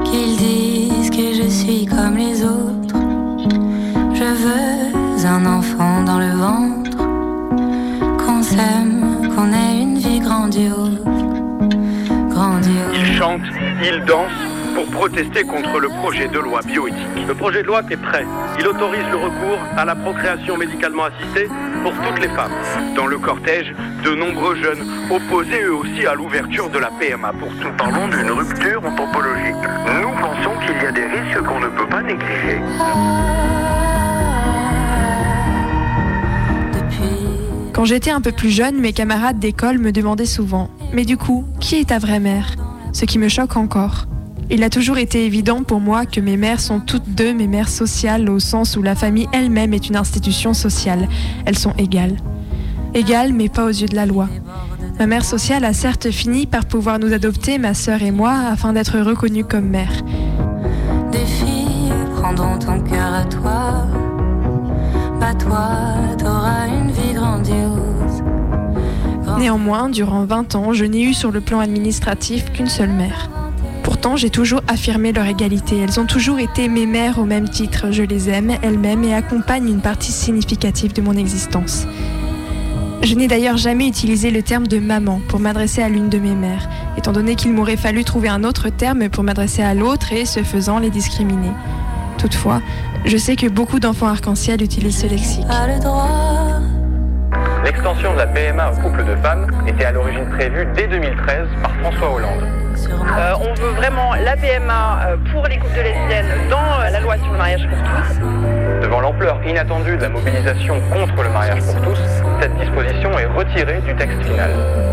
qu'ils disent que je suis comme les autres. Je veux un enfant dans le ventre, qu'on s'aime, qu'on ait une vie grandiose. Grandiose. Il chante, il danse pour protester contre le projet de loi bioéthique. Le projet de loi est prêt. Il autorise le recours à la procréation médicalement assistée pour toutes les femmes. Dans le cortège, de nombreux jeunes opposés eux aussi à l'ouverture de la PMA pour tout. Parlons d'une rupture anthropologique. Nous pensons qu'il y a des risques qu'on ne peut pas négliger. Quand j'étais un peu plus jeune, mes camarades d'école me demandaient souvent Mais du coup, qui est ta vraie mère? Ce qui me choque encore. Il a toujours été évident pour moi que mes mères sont toutes deux mes mères sociales au sens où la famille elle-même est une institution sociale. Elles sont égales. Égales, mais pas aux yeux de la loi. Ma mère sociale a certes fini par pouvoir nous adopter, ma sœur et moi, afin d'être reconnues comme mères. Des filles prendront ton cœur à toi. Bah toi, t'auras une vie grandiose. Néanmoins, durant 20 ans, je n'ai eu sur le plan administratif qu'une seule mère. Pourtant, j'ai toujours affirmé leur égalité. Elles ont toujours été mes mères au même titre. Je les aime, elles-mêmes, et accompagnent une partie significative de mon existence. Je n'ai d'ailleurs jamais utilisé le terme de maman pour m'adresser à l'une de mes mères, étant donné qu'il m'aurait fallu trouver un autre terme pour m'adresser à l'autre et, ce faisant, les discriminer. Toutefois, je sais que beaucoup d'enfants arc-en-ciel utilisent ce lexique. L'extension de la PMA aux couples de femmes était à l'origine prévue dès 2013 par François Hollande. Euh, on veut vraiment la PMA euh, pour les couples de lesbiennes dans euh, la loi sur le mariage pour tous. Devant l'ampleur inattendue de la mobilisation contre le mariage pour tous, cette disposition est retirée du texte final.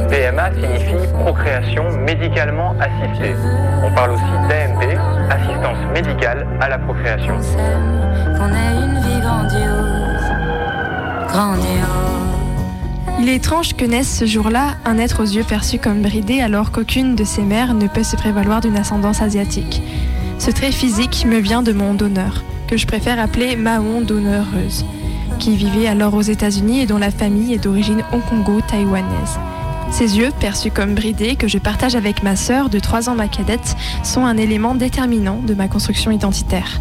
PMA signifie procréation médicalement assistée. On parle aussi d'AMP, assistance médicale à la procréation. Qu'on ait une vie grandiose, grandiose. Il est étrange que naisse ce jour-là un être aux yeux perçus comme bridé alors qu'aucune de ses mères ne peut se prévaloir d'une ascendance asiatique. Ce trait physique me vient de mon donneur, que je préfère appeler Mahon donnereuse, qui vivait alors aux États-Unis et dont la famille est d'origine hongkongo-taïwanaise. Ces yeux, perçus comme bridés, que je partage avec ma sœur de 3 ans ma cadette, sont un élément déterminant de ma construction identitaire.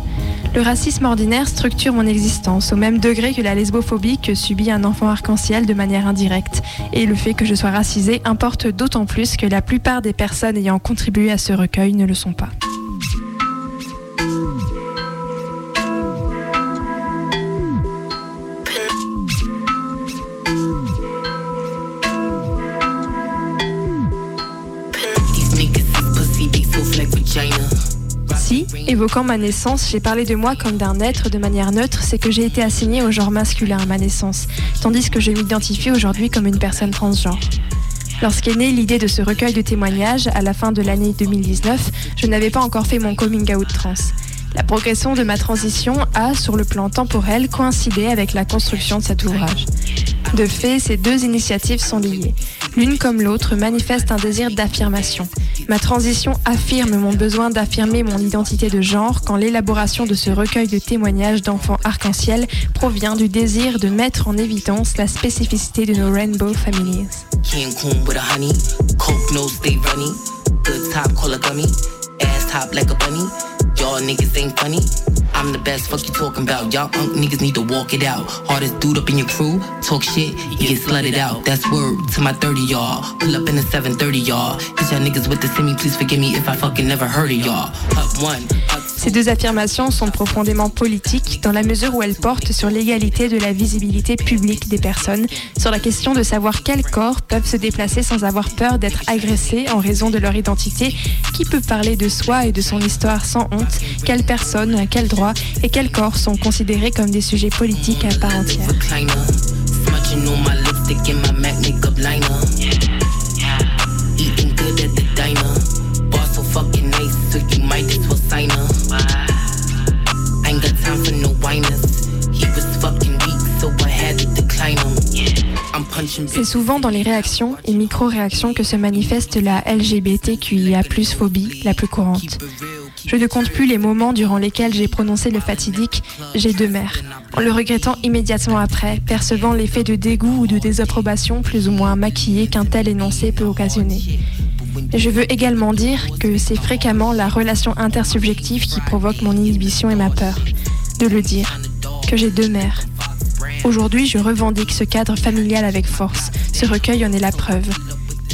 Le racisme ordinaire structure mon existence au même degré que la lesbophobie que subit un enfant arc-en-ciel de manière indirecte. Et le fait que je sois racisée importe d'autant plus que la plupart des personnes ayant contribué à ce recueil ne le sont pas. Évoquant ma naissance, j'ai parlé de moi comme d'un être de manière neutre, c'est que j'ai été assignée au genre masculin à ma naissance, tandis que je m'identifie aujourd'hui comme une personne transgenre. Lorsqu'est née l'idée de ce recueil de témoignages, à la fin de l'année 2019, je n'avais pas encore fait mon coming out trans. La progression de ma transition a, sur le plan temporel, coïncidé avec la construction de cet ouvrage. De fait, ces deux initiatives sont liées. L'une comme l'autre manifeste un désir d'affirmation. Ma transition affirme mon besoin d'affirmer mon identité de genre quand l'élaboration de ce recueil de témoignages d'enfants arc-en-ciel provient du désir de mettre en évidence la spécificité de nos rainbow families. Y'all niggas ain't funny. I'm the best, fuck you talking about. Y'all punk niggas need to walk it out. Hardest dude up in your crew, talk shit, you get slutted out. That's word to my 30 y'all. Pull up in the 730 y'all. Cause y'all niggas with the semi, please forgive me if I fucking never heard of y'all. Up one, up Ces deux affirmations sont profondément politiques dans la mesure où elles portent sur l'égalité de la visibilité publique des personnes, sur la question de savoir quels corps peuvent se déplacer sans avoir peur d'être agressés en raison de leur identité, qui peut parler de soi et de son histoire sans honte, quelles personnes, quels droits et quels corps sont considérés comme des sujets politiques à part entière. C'est souvent dans les réactions et micro-réactions que se manifeste la LGBTQIA phobie la plus courante. Je ne compte plus les moments durant lesquels j'ai prononcé le fatidique j'ai deux mères, en le regrettant immédiatement après, percevant l'effet de dégoût ou de désapprobation plus ou moins maquillé qu'un tel énoncé peut occasionner. Je veux également dire que c'est fréquemment la relation intersubjective qui provoque mon inhibition et ma peur. De le dire, que j'ai deux mères. Aujourd'hui, je revendique ce cadre familial avec force. Ce recueil en est la preuve.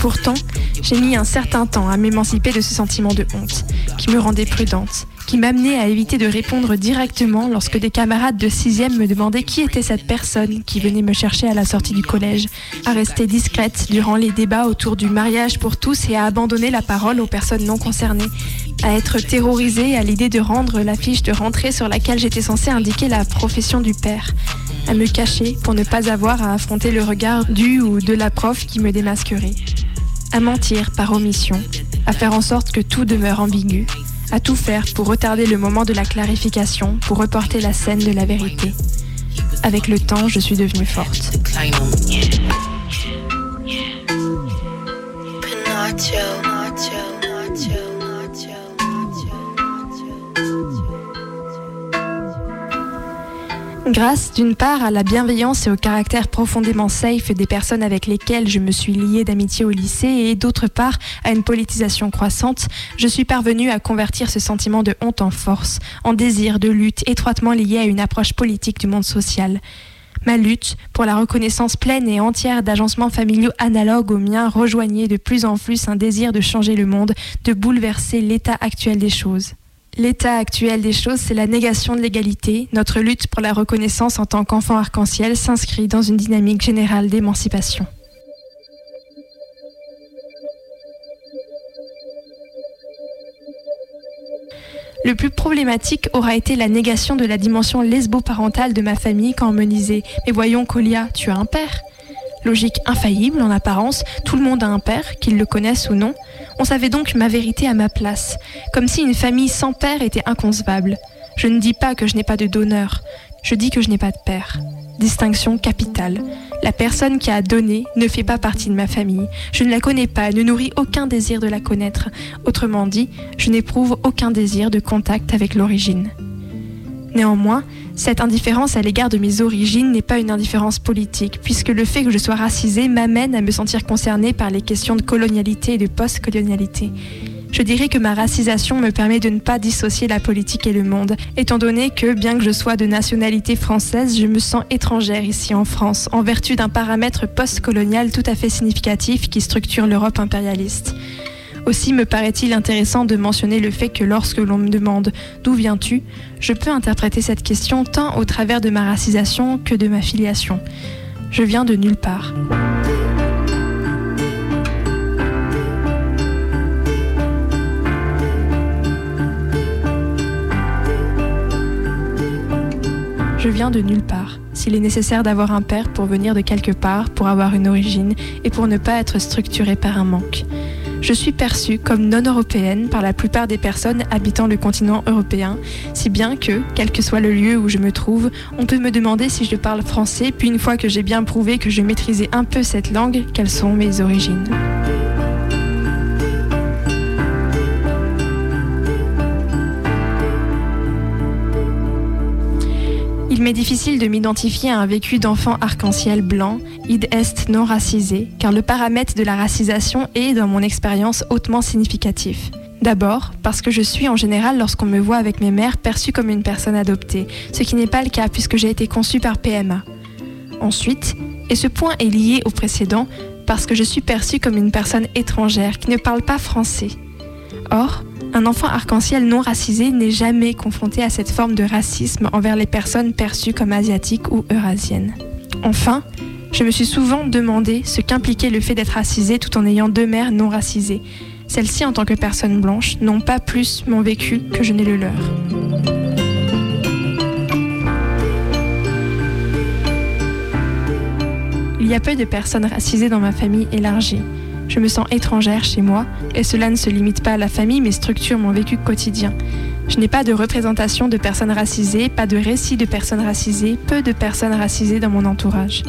Pourtant, j'ai mis un certain temps à m'émanciper de ce sentiment de honte, qui me rendait prudente, qui m'amenait à éviter de répondre directement lorsque des camarades de 6e me demandaient qui était cette personne qui venait me chercher à la sortie du collège, à rester discrète durant les débats autour du mariage pour tous et à abandonner la parole aux personnes non concernées, à être terrorisée à l'idée de rendre la fiche de rentrée sur laquelle j'étais censée indiquer la profession du père, à me cacher pour ne pas avoir à affronter le regard du ou de la prof qui me démasquerait, à mentir par omission, à faire en sorte que tout demeure ambigu, à tout faire pour retarder le moment de la clarification, pour reporter la scène de la vérité. Avec le temps, je suis devenue forte. Grâce d'une part à la bienveillance et au caractère profondément safe des personnes avec lesquelles je me suis liée d'amitié au lycée et d'autre part à une politisation croissante, je suis parvenue à convertir ce sentiment de honte en force, en désir de lutte étroitement lié à une approche politique du monde social. Ma lutte pour la reconnaissance pleine et entière d'agencements familiaux analogues aux miens rejoignait de plus en plus un désir de changer le monde, de bouleverser l'état actuel des choses. L'état actuel des choses, c'est la négation de l'égalité. Notre lutte pour la reconnaissance en tant qu'enfant arc-en-ciel s'inscrit dans une dynamique générale d'émancipation. Le plus problématique aura été la négation de la dimension lesbo-parentale de ma famille quand on me disait Mais voyons, Colia, tu as un père Logique infaillible en apparence, tout le monde a un père, qu'il le connaisse ou non. On savait donc ma vérité à ma place, comme si une famille sans père était inconcevable. Je ne dis pas que je n'ai pas de donneur, je dis que je n'ai pas de père. Distinction capitale. La personne qui a donné ne fait pas partie de ma famille. Je ne la connais pas, ne nourris aucun désir de la connaître. Autrement dit, je n'éprouve aucun désir de contact avec l'origine. Néanmoins, cette indifférence à l'égard de mes origines n'est pas une indifférence politique, puisque le fait que je sois racisée m'amène à me sentir concernée par les questions de colonialité et de post-colonialité. Je dirais que ma racisation me permet de ne pas dissocier la politique et le monde, étant donné que, bien que je sois de nationalité française, je me sens étrangère ici en France, en vertu d'un paramètre post-colonial tout à fait significatif qui structure l'Europe impérialiste. Aussi me paraît-il intéressant de mentionner le fait que lorsque l'on me demande d'où viens-tu, je peux interpréter cette question tant au travers de ma racisation que de ma filiation. Je viens de nulle part. Je viens de nulle part. S'il est nécessaire d'avoir un père pour venir de quelque part, pour avoir une origine et pour ne pas être structuré par un manque. Je suis perçue comme non européenne par la plupart des personnes habitant le continent européen, si bien que, quel que soit le lieu où je me trouve, on peut me demander si je parle français, puis une fois que j'ai bien prouvé que je maîtrisais un peu cette langue, quelles sont mes origines. M'est difficile de m'identifier à un vécu d'enfant arc-en-ciel blanc, id est non racisé, car le paramètre de la racisation est, dans mon expérience, hautement significatif. D'abord, parce que je suis en général, lorsqu'on me voit avec mes mères, perçue comme une personne adoptée, ce qui n'est pas le cas puisque j'ai été conçue par PMA. Ensuite, et ce point est lié au précédent, parce que je suis perçue comme une personne étrangère qui ne parle pas français. Or, un enfant arc-en-ciel non racisé n'est jamais confronté à cette forme de racisme envers les personnes perçues comme asiatiques ou eurasiennes. Enfin, je me suis souvent demandé ce qu'impliquait le fait d'être racisé tout en ayant deux mères non racisées. Celles-ci, en tant que personnes blanches, n'ont pas plus mon vécu que je n'ai le leur. Il y a peu de personnes racisées dans ma famille élargie. Je me sens étrangère chez moi, et cela ne se limite pas à la famille, mais structure mon vécu quotidien. Je n'ai pas de représentation de personnes racisées, pas de récit de personnes racisées, peu de personnes racisées dans mon entourage.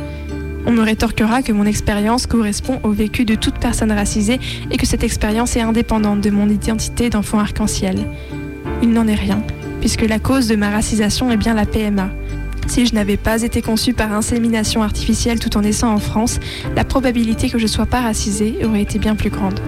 On me rétorquera que mon expérience correspond au vécu de toute personne racisée et que cette expérience est indépendante de mon identité d'enfant arc-en-ciel. Il n'en est rien, puisque la cause de ma racisation est bien la PMA, si je n'avais pas été conçue par insémination artificielle tout en naissant en France, la probabilité que je sois pas racisée aurait été bien plus grande.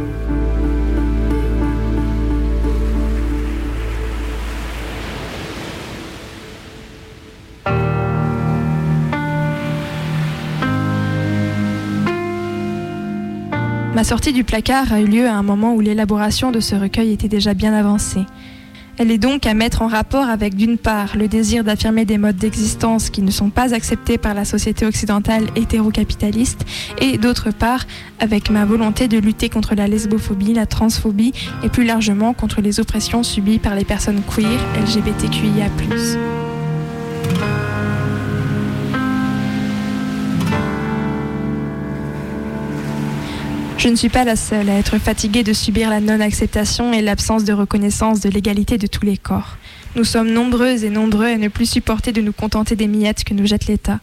Ma sortie du placard a eu lieu à un moment où l'élaboration de ce recueil était déjà bien avancée. Elle est donc à mettre en rapport avec d'une part le désir d'affirmer des modes d'existence qui ne sont pas acceptés par la société occidentale hétérocapitaliste et d'autre part avec ma volonté de lutter contre la lesbophobie, la transphobie et plus largement contre les oppressions subies par les personnes queer LGBTQIA+. Je ne suis pas la seule à être fatiguée de subir la non-acceptation et l'absence de reconnaissance de l'égalité de tous les corps. Nous sommes nombreuses et nombreux à ne plus supporter de nous contenter des miettes que nous jette l'État.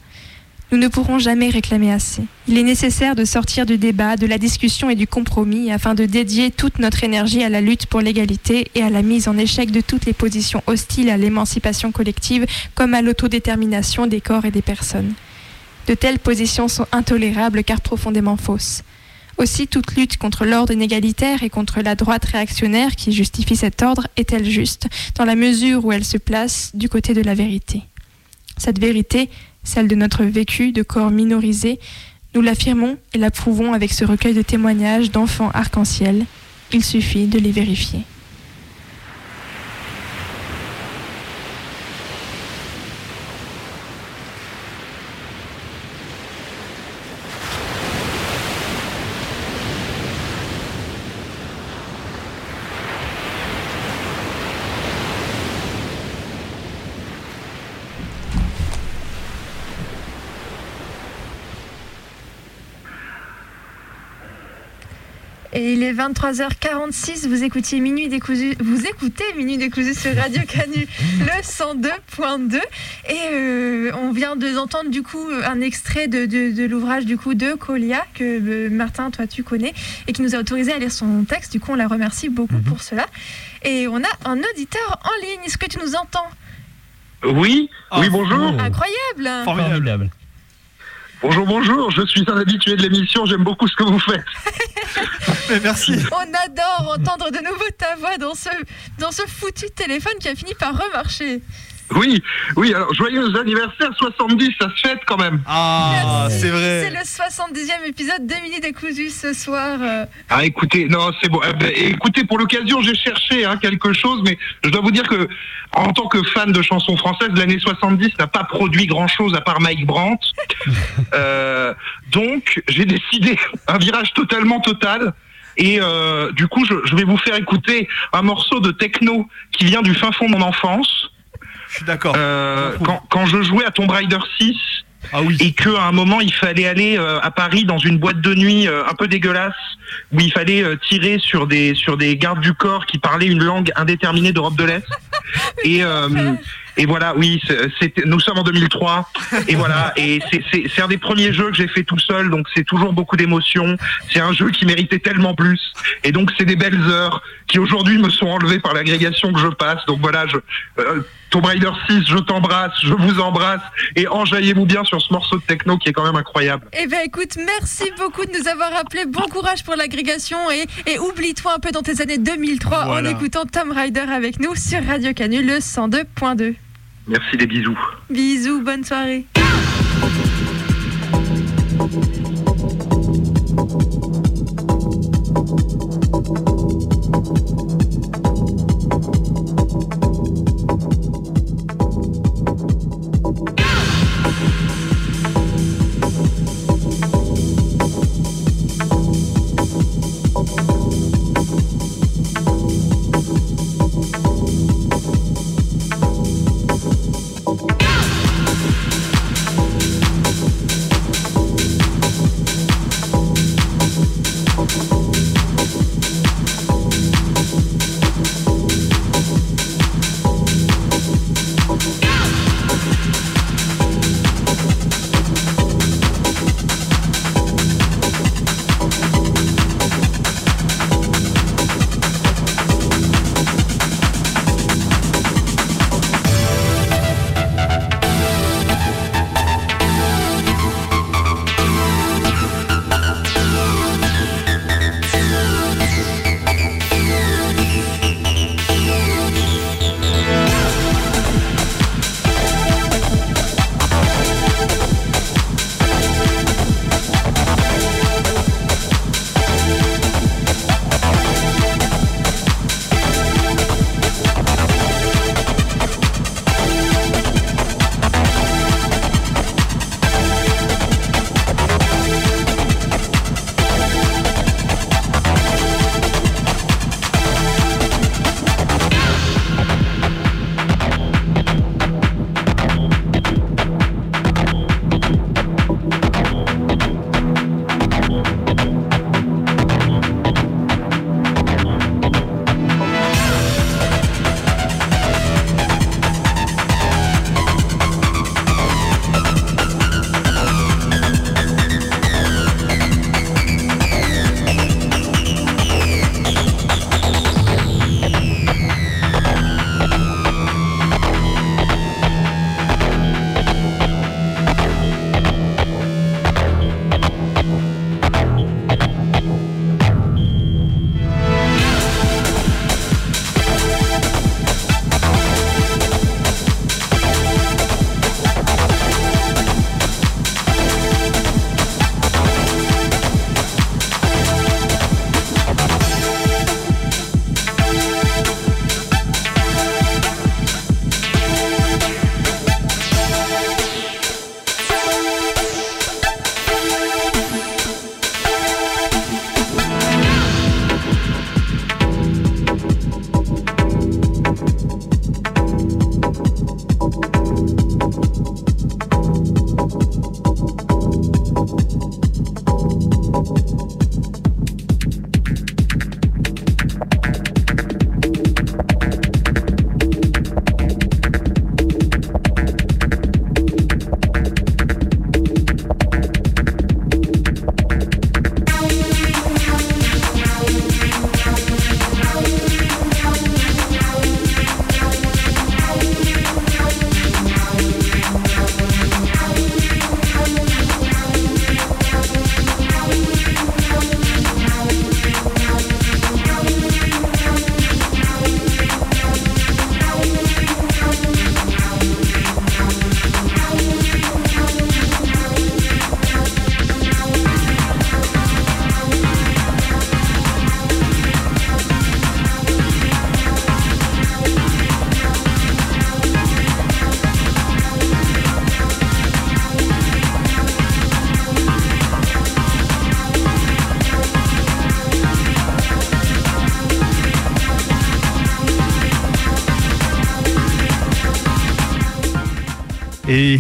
Nous ne pourrons jamais réclamer assez. Il est nécessaire de sortir du débat, de la discussion et du compromis afin de dédier toute notre énergie à la lutte pour l'égalité et à la mise en échec de toutes les positions hostiles à l'émancipation collective comme à l'autodétermination des corps et des personnes. De telles positions sont intolérables car profondément fausses. Aussi, toute lutte contre l'ordre inégalitaire et contre la droite réactionnaire qui justifie cet ordre est-elle juste, dans la mesure où elle se place du côté de la vérité? Cette vérité, celle de notre vécu de corps minorisé, nous l'affirmons et l'approuvons avec ce recueil de témoignages d'enfants arc-en-ciel. Il suffit de les vérifier. Et il est 23h46, vous écoutez Minuit décousu, vous écoutez Minuit décousu sur Radio Canu, le 102.2. Et euh, on vient de d'entendre du coup un extrait de, de- de l'ouvrage du coup de Colia que euh, Martin, toi tu connais, et qui nous a autorisé à lire son texte. Du coup, on la remercie beaucoup pour cela. Et on a un auditeur en ligne. Est-ce que tu nous entends? Oui, oui, bonjour. Incroyable Formidable. Bonjour, bonjour, je suis un habitué de l'émission, j'aime beaucoup ce que vous faites. *laughs* merci. On adore entendre de nouveau ta voix dans ce, dans ce foutu téléphone qui a fini par remarcher. Oui, oui, alors joyeux anniversaire 70, ça se fête quand même. Ah, c'est C'est vrai. le 70e épisode de Mini Décousu ce soir. euh. Ah écoutez, non c'est bon. Eh ben, écoutez, pour l'occasion, j'ai cherché hein, quelque chose, mais je dois vous dire que en tant que fan de chansons françaises, l'année 70 n'a pas produit grand-chose à part Mike Brandt. *laughs* Euh, donc j'ai décidé *laughs* un virage totalement total. Et euh, du coup, je, je vais vous faire écouter un morceau de techno qui vient du fin fond de mon enfance. Je suis d'accord. quand, quand je jouais à Tomb Raider 6 et qu'à un moment il fallait aller euh, à Paris dans une boîte de nuit euh, un peu dégueulasse où il fallait euh, tirer sur des sur des gardes du corps qui parlaient une langue indéterminée d'Europe de l'Est *laughs* et euh, et voilà oui c'est- nous sommes en 2003 et voilà et c'est- c'est c'est un des premiers jeux que j'ai fait tout seul donc c'est toujours beaucoup d'émotions c'est un jeu qui méritait tellement plus et donc c'est des belles heures qui aujourd'hui me sont enlevées par l'agrégation que je passe donc voilà je euh, Tomb Raider 6 je t'embrasse je vous embrasse et enjaillez-vous bien sur ce morceau de techno qui est quand même incroyable Eh bien écoute, merci beaucoup de nous avoir appelé. Bon courage pour l'agrégation et, et oublie-toi un peu dans tes années 2003 Voilà. en écoutant Tom Rider avec nous sur Radio Canu le 102.2. Merci, des bisous. Bisous, bonne soirée.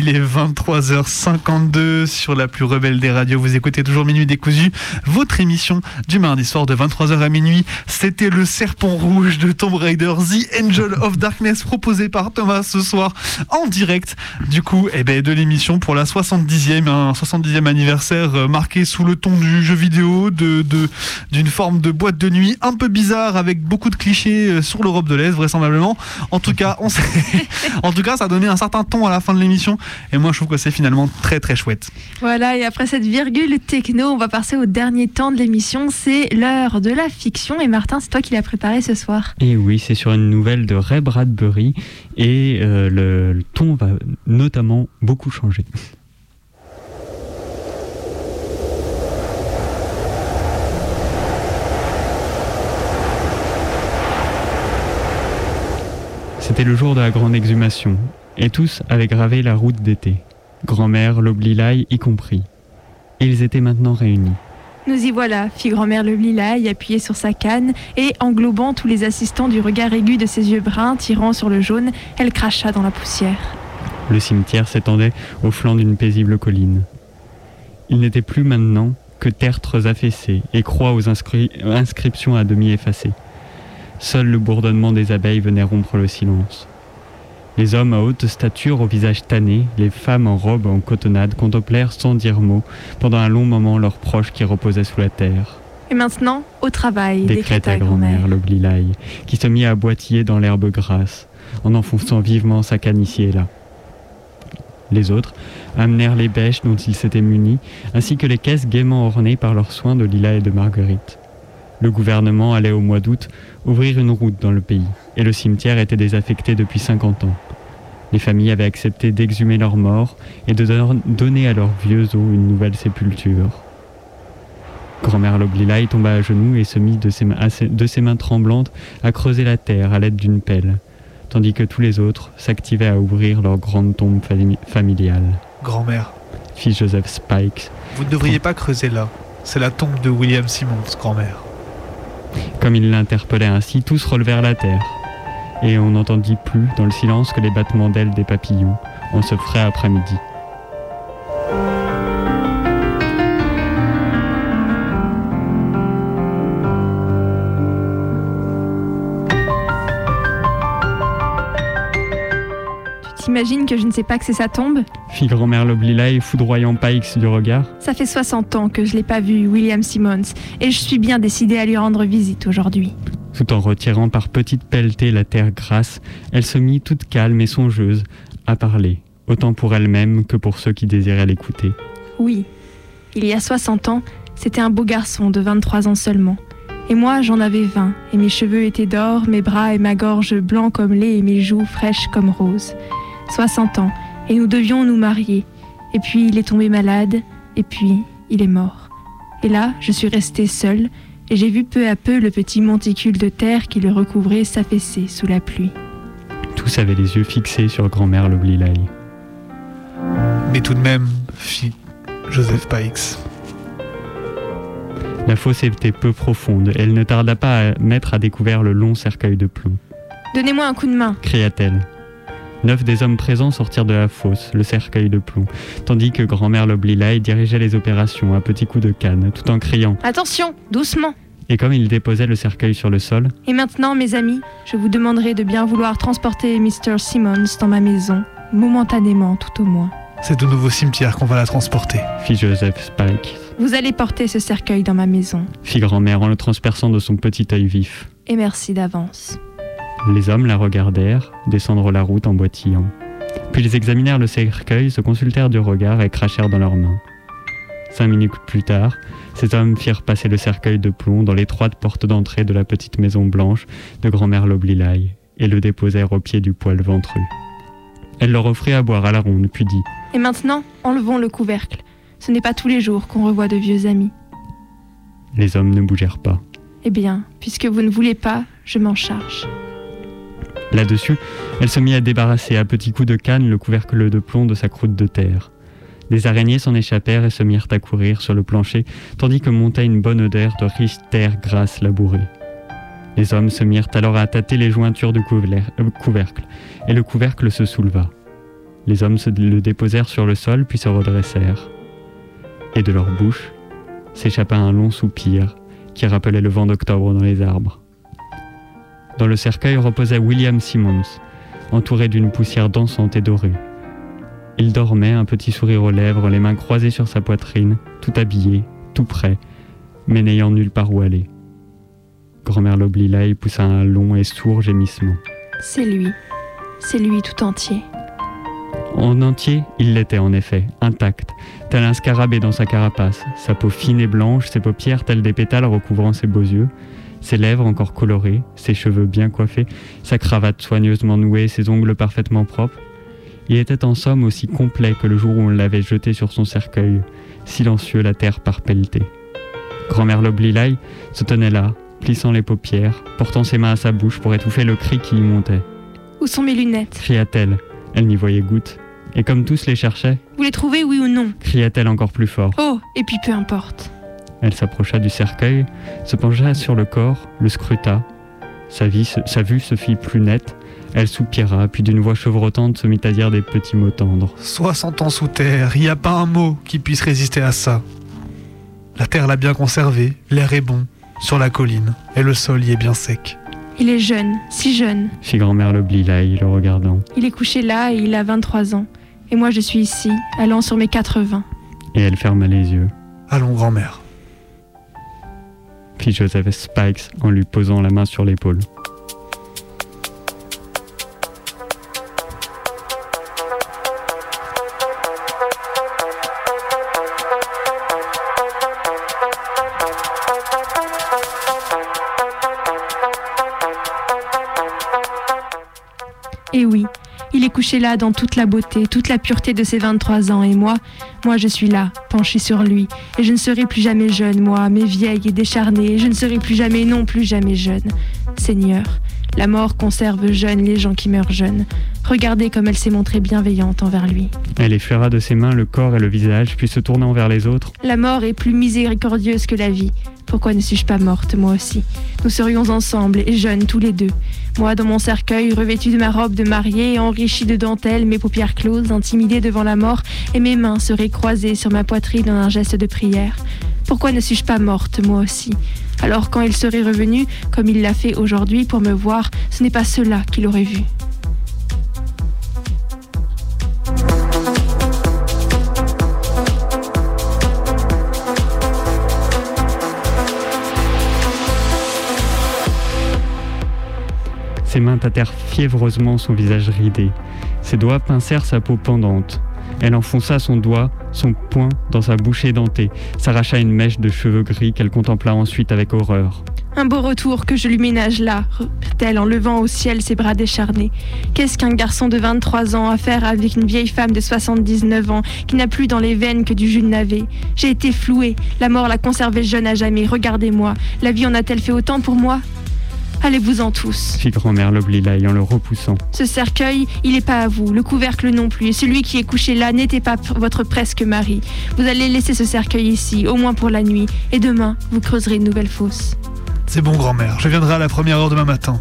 Il est 23h52 sur la plus rebelle des radios. Vous écoutez toujours Minuit décousu, votre émission du mardi soir de 23h à minuit. C'était le serpent rouge de Tomb Raider, The Angel of Darkness, proposé par Thomas ce soir en direct. Du coup, eh ben, de l'émission pour la 70e, un 70e anniversaire euh, marqué sous le ton du jeu vidéo, de, de- d'une forme de boîte de nuit un peu bizarre avec beaucoup de clichés euh, sur l'Europe de l'Est, vraisemblablement. En tout cas, on *laughs* en tout cas, ça a donné un certain ton à la fin de l'émission. Moi, je trouve que c'est finalement très très chouette. Voilà, et après cette virgule techno, on va passer au dernier temps de l'émission. C'est l'heure de la fiction. Et Martin, c'est toi qui l'as préparé ce soir. Et oui, c'est sur une nouvelle de Ray Bradbury et euh, le, le ton va notamment beaucoup changer. C'était le jour de la grande exhumation, et tous avaient gravé la route d'été, grand-mère, l'oblilaï y compris. Ils étaient maintenant réunis. Nous y voilà, fit grand-mère le lilaï, appuyée sur sa canne, et englobant tous les assistants du regard aigu de ses yeux bruns tirant sur le jaune, elle cracha dans la poussière. Le cimetière s'étendait au flanc d'une paisible colline. Il n'était plus maintenant que tertres affaissés et croix aux inscri- inscriptions à demi effacées. Seul le bourdonnement des abeilles venait rompre le silence. Les hommes à haute stature, au visage tanné, les femmes en robe en cotonnade contemplèrent sans dire mot pendant un long moment leurs proches qui reposaient sous la terre. Et maintenant, au travail, Décréta grand-mère l'oblilaï, qui se mit à boitiller dans l'herbe grasse, en enfonçant vivement sa canne ici et là. Les autres amenèrent les bêches dont ils s'étaient munis, ainsi que les caisses gaiement ornées par leurs soins de lilas et de marguerite. Le gouvernement allait au mois d'août ouvrir une route dans le pays, et le cimetière était désaffecté depuis 50 ans. Les familles avaient accepté d'exhumer leurs morts et de don- donner à leurs vieux os une nouvelle sépulture. Grand-mère Loblilaï tomba à genoux et se mit de ses, mains, à ses- de ses mains tremblantes à creuser la terre à l'aide d'une pelle, tandis que tous les autres s'activaient à ouvrir leur grande tombe fami- familiale. Grand-mère, Fit Joseph Spikes. vous ne devriez pas creuser là. C'est la tombe de William Simmons, grand-mère. Comme il l'interpellait ainsi, tous relevèrent la terre. Et on n'entendit plus dans le silence que les battements d'ailes des papillons en ce frais après-midi. T'imagines que je ne sais pas que c'est sa tombe? Fit grand-mère Loblilaï, foudroyant Pikes du regard. Ça fait 60 ans que je l'ai pas vu, William Simmons, et je suis bien décidée à lui rendre visite aujourd'hui. Tout en retirant par petites pelletées la terre grasse, elle se mit toute calme et songeuse à parler, autant pour elle-même que pour ceux qui désiraient l'écouter. Oui, il y a 60 ans, c'était un beau garçon de 23 ans seulement. Et moi, j'en avais 20, et mes cheveux étaient d'or, mes bras et ma gorge blancs comme lait et mes joues fraîches comme roses. 60 ans, et nous devions nous marier. Et puis il est tombé malade, et puis il est mort. Et là, je suis restée seule, et j'ai vu peu à peu le petit monticule de terre qui le recouvrait s'affaisser sous la pluie. Tous avaient les yeux fixés sur grand-mère Loblilaï. Mais tout de même, fit Joseph Pikes. La fosse était peu profonde, et elle ne tarda pas à mettre à découvert le long cercueil de plomb. Donnez-moi un coup de main. cria-t-elle. Neuf des hommes présents sortirent de la fosse, le cercueil de plomb, tandis que grand-mère Loblilaï dirigeait les opérations à petits coups de canne, tout en criant. Attention, doucement. Et comme il déposait le cercueil sur le sol, Et maintenant, mes amis, je vous demanderai de bien vouloir transporter Mr. Simmons dans ma maison, momentanément tout au moins. C'est au nouveau cimetière qu'on va la transporter. fit Joseph Spike, Vous allez porter ce cercueil dans ma maison. fit grand-mère en le transperçant de son petit œil vif. Et merci d'avance. Les hommes la regardèrent descendre la route en boitillant. Puis ils examinèrent le cercueil, se consultèrent du regard et crachèrent dans leurs mains. Cinq minutes plus tard, ces hommes firent passer le cercueil de plomb dans l'étroite porte d'entrée de la petite maison blanche de grand-mère Loblilaï et le déposèrent au pied du poêle ventru. Elle leur offrit à boire à la ronde, puis dit Et maintenant, enlevons le couvercle. Ce n'est pas tous les jours qu'on revoit de vieux amis. Les hommes ne bougèrent pas. Eh bien, puisque vous ne voulez pas, je m'en charge. Là-dessus, elle se mit à débarrasser à petits coups de canne le couvercle de plomb de sa croûte de terre. Des araignées s'en échappèrent et se mirent à courir sur le plancher, tandis que montait une bonne odeur de riche terre grasse labourée. Les hommes se mirent alors à tâter les jointures du euh, couvercle, et le couvercle se souleva. Les hommes se le déposèrent sur le sol puis se redressèrent. Et de leur bouche s'échappa un long soupir qui rappelait le vent d'octobre dans les arbres. Dans le cercueil reposait William Simmons, entouré d'une poussière dansante et dorée. Il dormait, un petit sourire aux lèvres, les mains croisées sur sa poitrine, tout habillé, tout prêt, mais n'ayant nulle part où aller. Grand-mère Loblilaï poussa un long et sourd gémissement. C'est lui. C'est lui tout entier. En entier, il l'était en effet, intact, tel un scarabée dans sa carapace, sa peau fine et blanche, ses paupières telles des pétales recouvrant ses beaux yeux, ses lèvres encore colorées, ses cheveux bien coiffés, sa cravate soigneusement nouée, ses ongles parfaitement propres. Il était en somme aussi complet que le jour où on l'avait jeté sur son cercueil, silencieux la terre par pelletée. Grand-mère Loblilaï se tenait là, plissant les paupières, portant ses mains à sa bouche pour étouffer le cri qui y montait. Où sont mes lunettes? Cria-t-elle. Elle n'y voyait goutte. Et comme tous les cherchaient, Vous les trouvez, oui ou non? cria-t-elle encore plus fort. Oh, et puis peu importe. Elle s'approcha du cercueil, se pencha sur le corps, le scruta. Sa, vie se- sa vue se fit plus nette. Elle soupira, puis d'une voix chevrotante se mit à dire des petits mots tendres. 60 ans sous terre, il n'y a pas un mot qui puisse résister à ça. La terre l'a bien conservé, l'air est bon, sur la colline, et le sol y est bien sec. Il est jeune, si jeune. Fit grand-mère Loblilaï, le regardant. Il est couché là et il a 23 ans. Et moi je suis ici, allant sur mes 80. Et elle ferma les yeux. Allons, grand-mère. Fit Joseph Spikes en lui posant la main sur l'épaule. Et oui, il est couché là dans toute la beauté, toute la pureté de ses 23 ans. Et moi, moi je suis là, penchée sur lui. Et je ne serai plus jamais jeune, moi, mais vieille et décharnée. Je ne serai plus jamais, non plus jamais jeune. Seigneur, la mort conserve jeunes les gens qui meurent jeunes. Regardez comme elle s'est montrée bienveillante envers lui. Elle effleura de ses mains le corps et le visage, puis se tournant vers les autres. La mort est plus miséricordieuse que la vie. Pourquoi ne suis-je pas morte, moi aussi? Nous serions ensemble et jeunes tous les deux. Moi, dans mon cercueil, revêtu de ma robe de mariée, enrichie de dentelles, mes paupières closes, intimidée devant la mort, et mes mains seraient croisées sur ma poitrine en un geste de prière. Pourquoi ne suis-je pas morte, moi aussi? Alors, quand il serait revenu, comme il l'a fait aujourd'hui, pour me voir, ce n'est pas cela qu'il aurait vu. Ses mains tâtèrent fiévreusement son visage ridé. Ses doigts pincèrent sa peau pendante. Elle enfonça son doigt, son poing, dans sa bouche édentée, s'arracha une mèche de cheveux gris qu'elle contempla ensuite avec horreur. Un beau retour que je lui ménage là, reprit-elle en levant au ciel ses bras décharnés. Qu'est-ce qu'un garçon de 23 ans à faire avec une vieille femme de 79 ans qui n'a plus dans les veines que du jus de navet? J'ai été flouée, la mort l'a conservé jeune à jamais, regardez-moi. La vie en a-t-elle fait autant pour moi? Allez-vous-en tous. Fit grand-mère Loblilaï en le repoussant. Ce cercueil, il n'est pas à vous, le couvercle non plus, et celui qui est couché là n'était pas votre presque mari. Vous allez laisser ce cercueil ici, au moins pour la nuit, et demain, vous creuserez une nouvelle fosse. C'est bon, grand-mère, je viendrai à la première heure demain matin.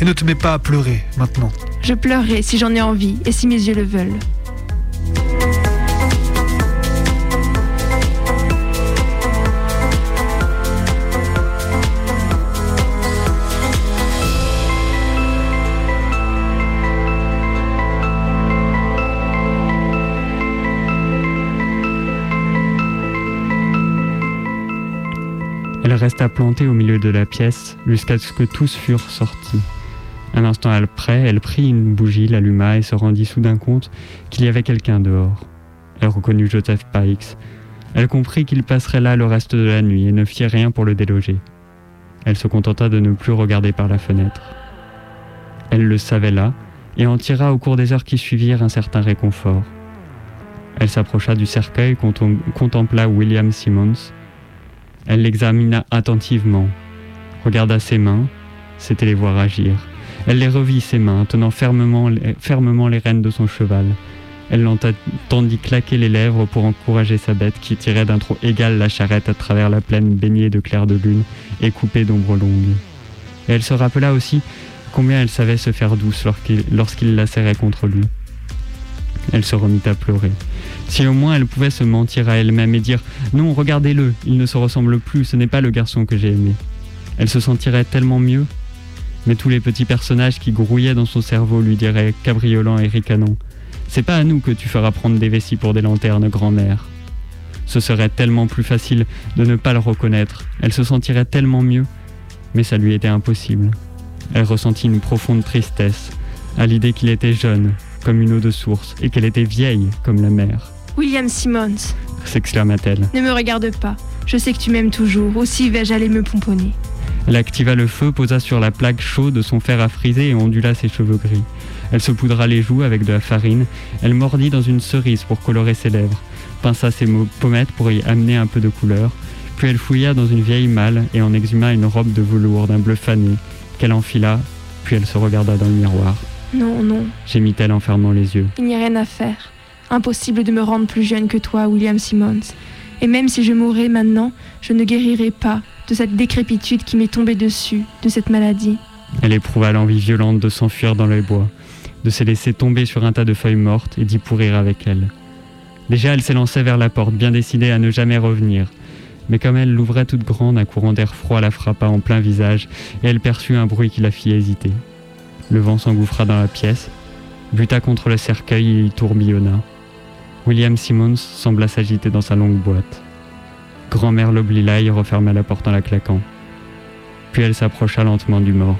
Et ne te mets pas à pleurer, maintenant. Je pleurerai si j'en ai envie, et si mes yeux le veulent. Elle resta plantée au milieu de la pièce jusqu'à ce que tous furent sortis. Un instant après, elle prit une bougie, l'alluma et se rendit soudain compte qu'il y avait quelqu'un dehors. Elle reconnut Joseph Pikes. Elle comprit qu'il passerait là le reste de la nuit et ne fit rien pour le déloger. Elle se contenta de ne plus regarder par la fenêtre. Elle le savait là et en tira au cours des heures qui suivirent un certain réconfort. Elle s'approcha du cercueil, contem- contempla William Simmons. Elle l'examina attentivement, regarda ses mains, c'était les voir agir. Elle les revit ses mains, tenant fermement les, fermement les rênes de son cheval. Elle l'entendit claquer les lèvres pour encourager sa bête qui tirait d'un trot égal la charrette à travers la plaine baignée de clair de lune et coupée d'ombres longues. Et elle se rappela aussi combien elle savait se faire douce lorsqu'il lorsqu'il la serrait contre lui. Elle se remit à pleurer. Si au moins elle pouvait se mentir à elle-même et dire Non, regardez-le, il ne se ressemble plus, ce n'est pas le garçon que j'ai aimé. Elle se sentirait tellement mieux. Mais tous les petits personnages qui grouillaient dans son cerveau lui diraient, cabriolant et ricanant C'est pas à nous que tu feras prendre des vessies pour des lanternes, grand-mère. Ce serait tellement plus facile de ne pas le reconnaître. Elle se sentirait tellement mieux. Mais ça lui était impossible. Elle ressentit une profonde tristesse à l'idée qu'il était jeune, comme une eau de source, et qu'elle était vieille, comme la mer. William Simmons, s'exclama-t-elle. ne me regarde pas. Je sais que tu m'aimes toujours, aussi vais-je aller me pomponner. Elle activa le feu, posa sur la plaque chaude son fer à friser et ondula ses cheveux gris. Elle se poudra les joues avec de la farine, elle mordit dans une cerise pour colorer ses lèvres, pinça ses pommettes pour y amener un peu de couleur, puis elle fouilla dans une vieille malle et en exhuma une robe de velours d'un bleu fané, qu'elle enfila, puis elle se regarda dans le miroir. Non, non, Gémit-elle en fermant les yeux. il n'y a rien à faire. Impossible de me rendre plus jeune que toi, William Simmons. Et même si je mourais maintenant, je ne guérirai pas de cette décrépitude qui m'est tombée dessus, de cette maladie. Elle éprouva l'envie violente de s'enfuir dans les bois, de se laisser tomber sur un tas de feuilles mortes et d'y pourrir avec elle. Déjà, elle s'élançait vers la porte, bien décidée à ne jamais revenir. Mais comme elle l'ouvrait toute grande, un courant d'air froid la frappa en plein visage et elle perçut un bruit qui la fit hésiter. Le vent s'engouffra dans la pièce, buta contre le cercueil et tourbillonna. William Simmons sembla s'agiter dans sa longue boîte. Grand-mère Loblilaï referma la porte en la claquant. Puis elle s'approcha lentement du mort.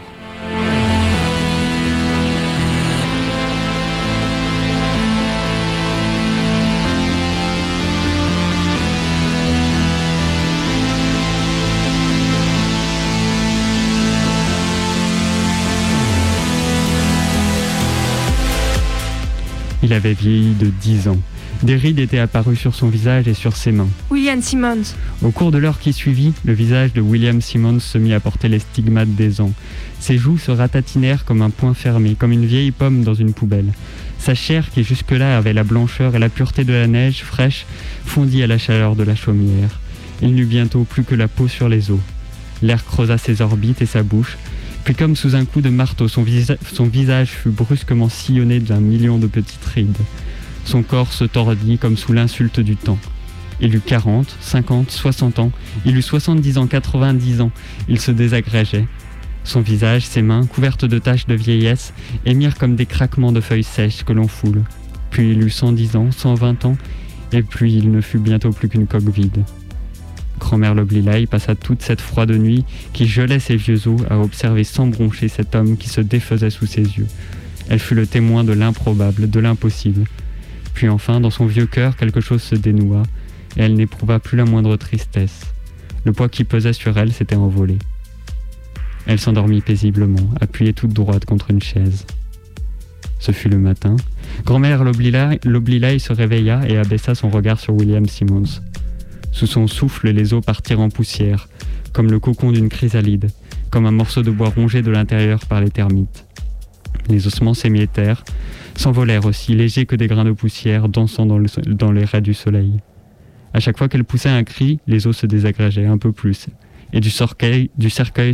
Il avait vieilli de dix ans. Des rides étaient apparues sur son visage et sur ses mains. William Simmons, Au cours de l'heure qui suivit, le visage de William Simmons se mit à porter les stigmates des ans. Ses joues se ratatinèrent comme un poing fermé, comme une vieille pomme dans une poubelle. Sa chair, qui jusque-là avait la blancheur et la pureté de la neige fraîche, fondit à la chaleur de la chaumière. Il n'eut bientôt plus que la peau sur les os. L'air creusa ses orbites et sa bouche, puis comme sous un coup de marteau, son, visa- son visage fut brusquement sillonné d'un million de petites rides. Son corps se tordit comme sous l'insulte du temps. Il eut 40, 50, 60 ans, il eut 70 ans, 90 ans, il se désagrégeait. Son visage, ses mains, couvertes de taches de vieillesse, émirent comme des craquements de feuilles sèches que l'on foule. Puis il eut 110 ans, 120 ans, et puis il ne fut bientôt plus qu'une coque vide. Grand-mère Loblilaï passa toute cette froide nuit qui gelait ses vieux os à observer sans broncher cet homme qui se défaisait sous ses yeux. Elle fut le témoin de l'improbable, de l'impossible. Puis enfin, dans son vieux cœur, quelque chose se dénoua, et elle n'éprouva plus la moindre tristesse. Le poids qui pesait sur elle s'était envolé. Elle s'endormit paisiblement, appuyée toute droite contre une chaise. Ce fut le matin. Grand-mère Loblilaï se réveilla et abaissa son regard sur William Simmons. Sous son souffle, les os partirent en poussière, comme le cocon d'une chrysalide, comme un morceau de bois rongé de l'intérieur par les termites. Les ossements s'émiettèrent, s'envolèrent aussi légers que des grains de poussière dansant dans, les raies du soleil. À chaque fois qu'elle poussait un cri, les os se désagrégeaient un peu plus, et du cercueil,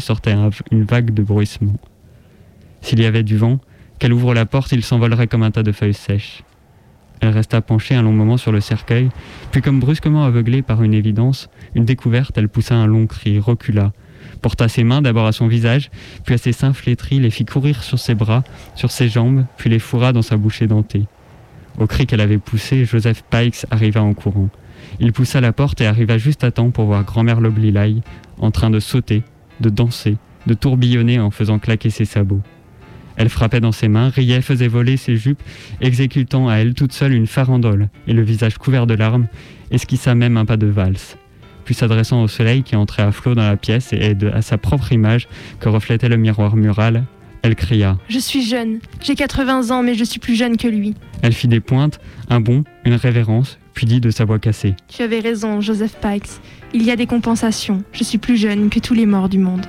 sortait un- une vague de bruissement. S'il y avait du vent, qu'elle ouvre la porte, il s'envolerait comme un tas de feuilles sèches. Elle resta penchée un long moment sur le cercueil, puis comme brusquement aveuglée par une évidence, une découverte, elle poussa un long cri, recula, porta ses mains d'abord à son visage, puis à ses seins flétris, les fit courir sur ses bras, sur ses jambes, puis les fourra dans sa bouche édentée. Au cri qu'elle avait poussé, Joseph Pikes arriva en courant. Il poussa la porte et arriva juste à temps pour voir grand-mère Loblilaï en train de sauter, de danser, de tourbillonner en faisant claquer ses sabots. Elle frappait dans ses mains, riait, faisait voler ses jupes, exécutant à elle toute seule une farandole, et le visage couvert de larmes, esquissa même un pas de valse. Puis s'adressant au soleil qui entrait à flot dans la pièce et de- à sa propre image que reflétait le miroir mural, elle cria. je suis jeune. J'ai 80 ans, mais je suis plus jeune que lui. Elle fit des pointes, un bond, une révérence, puis dit de sa voix cassée. Tu avais raison, Joseph Pikes. Il y a des compensations. Je suis plus jeune que tous les morts du monde.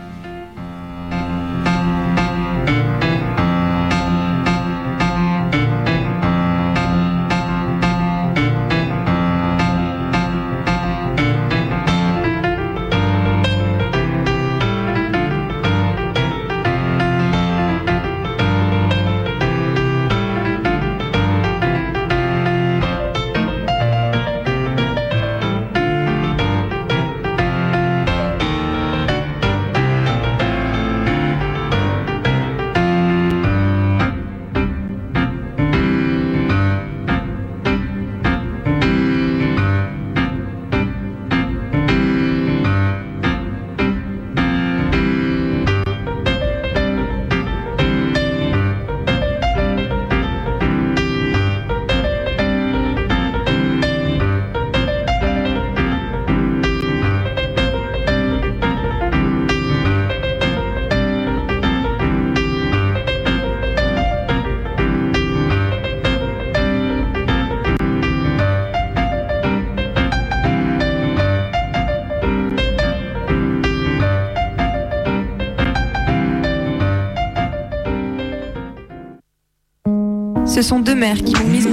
Ce sont deux mères qui vont miser.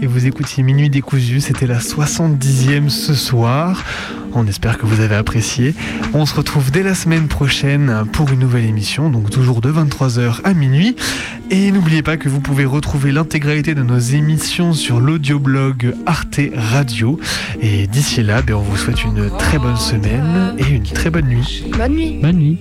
Et vous écoutiez Minuit décousu, c'était la 70e ce soir. On espère que vous avez apprécié. On se retrouve dès la semaine prochaine pour une nouvelle émission, donc toujours de 23h à minuit. Et n'oubliez pas que vous pouvez retrouver l'intégralité de nos émissions sur l'audioblog Arte Radio. Et d'ici là, ben, on vous souhaite une très bonne semaine et une très bonne nuit. Bonne nuit. Bonne nuit.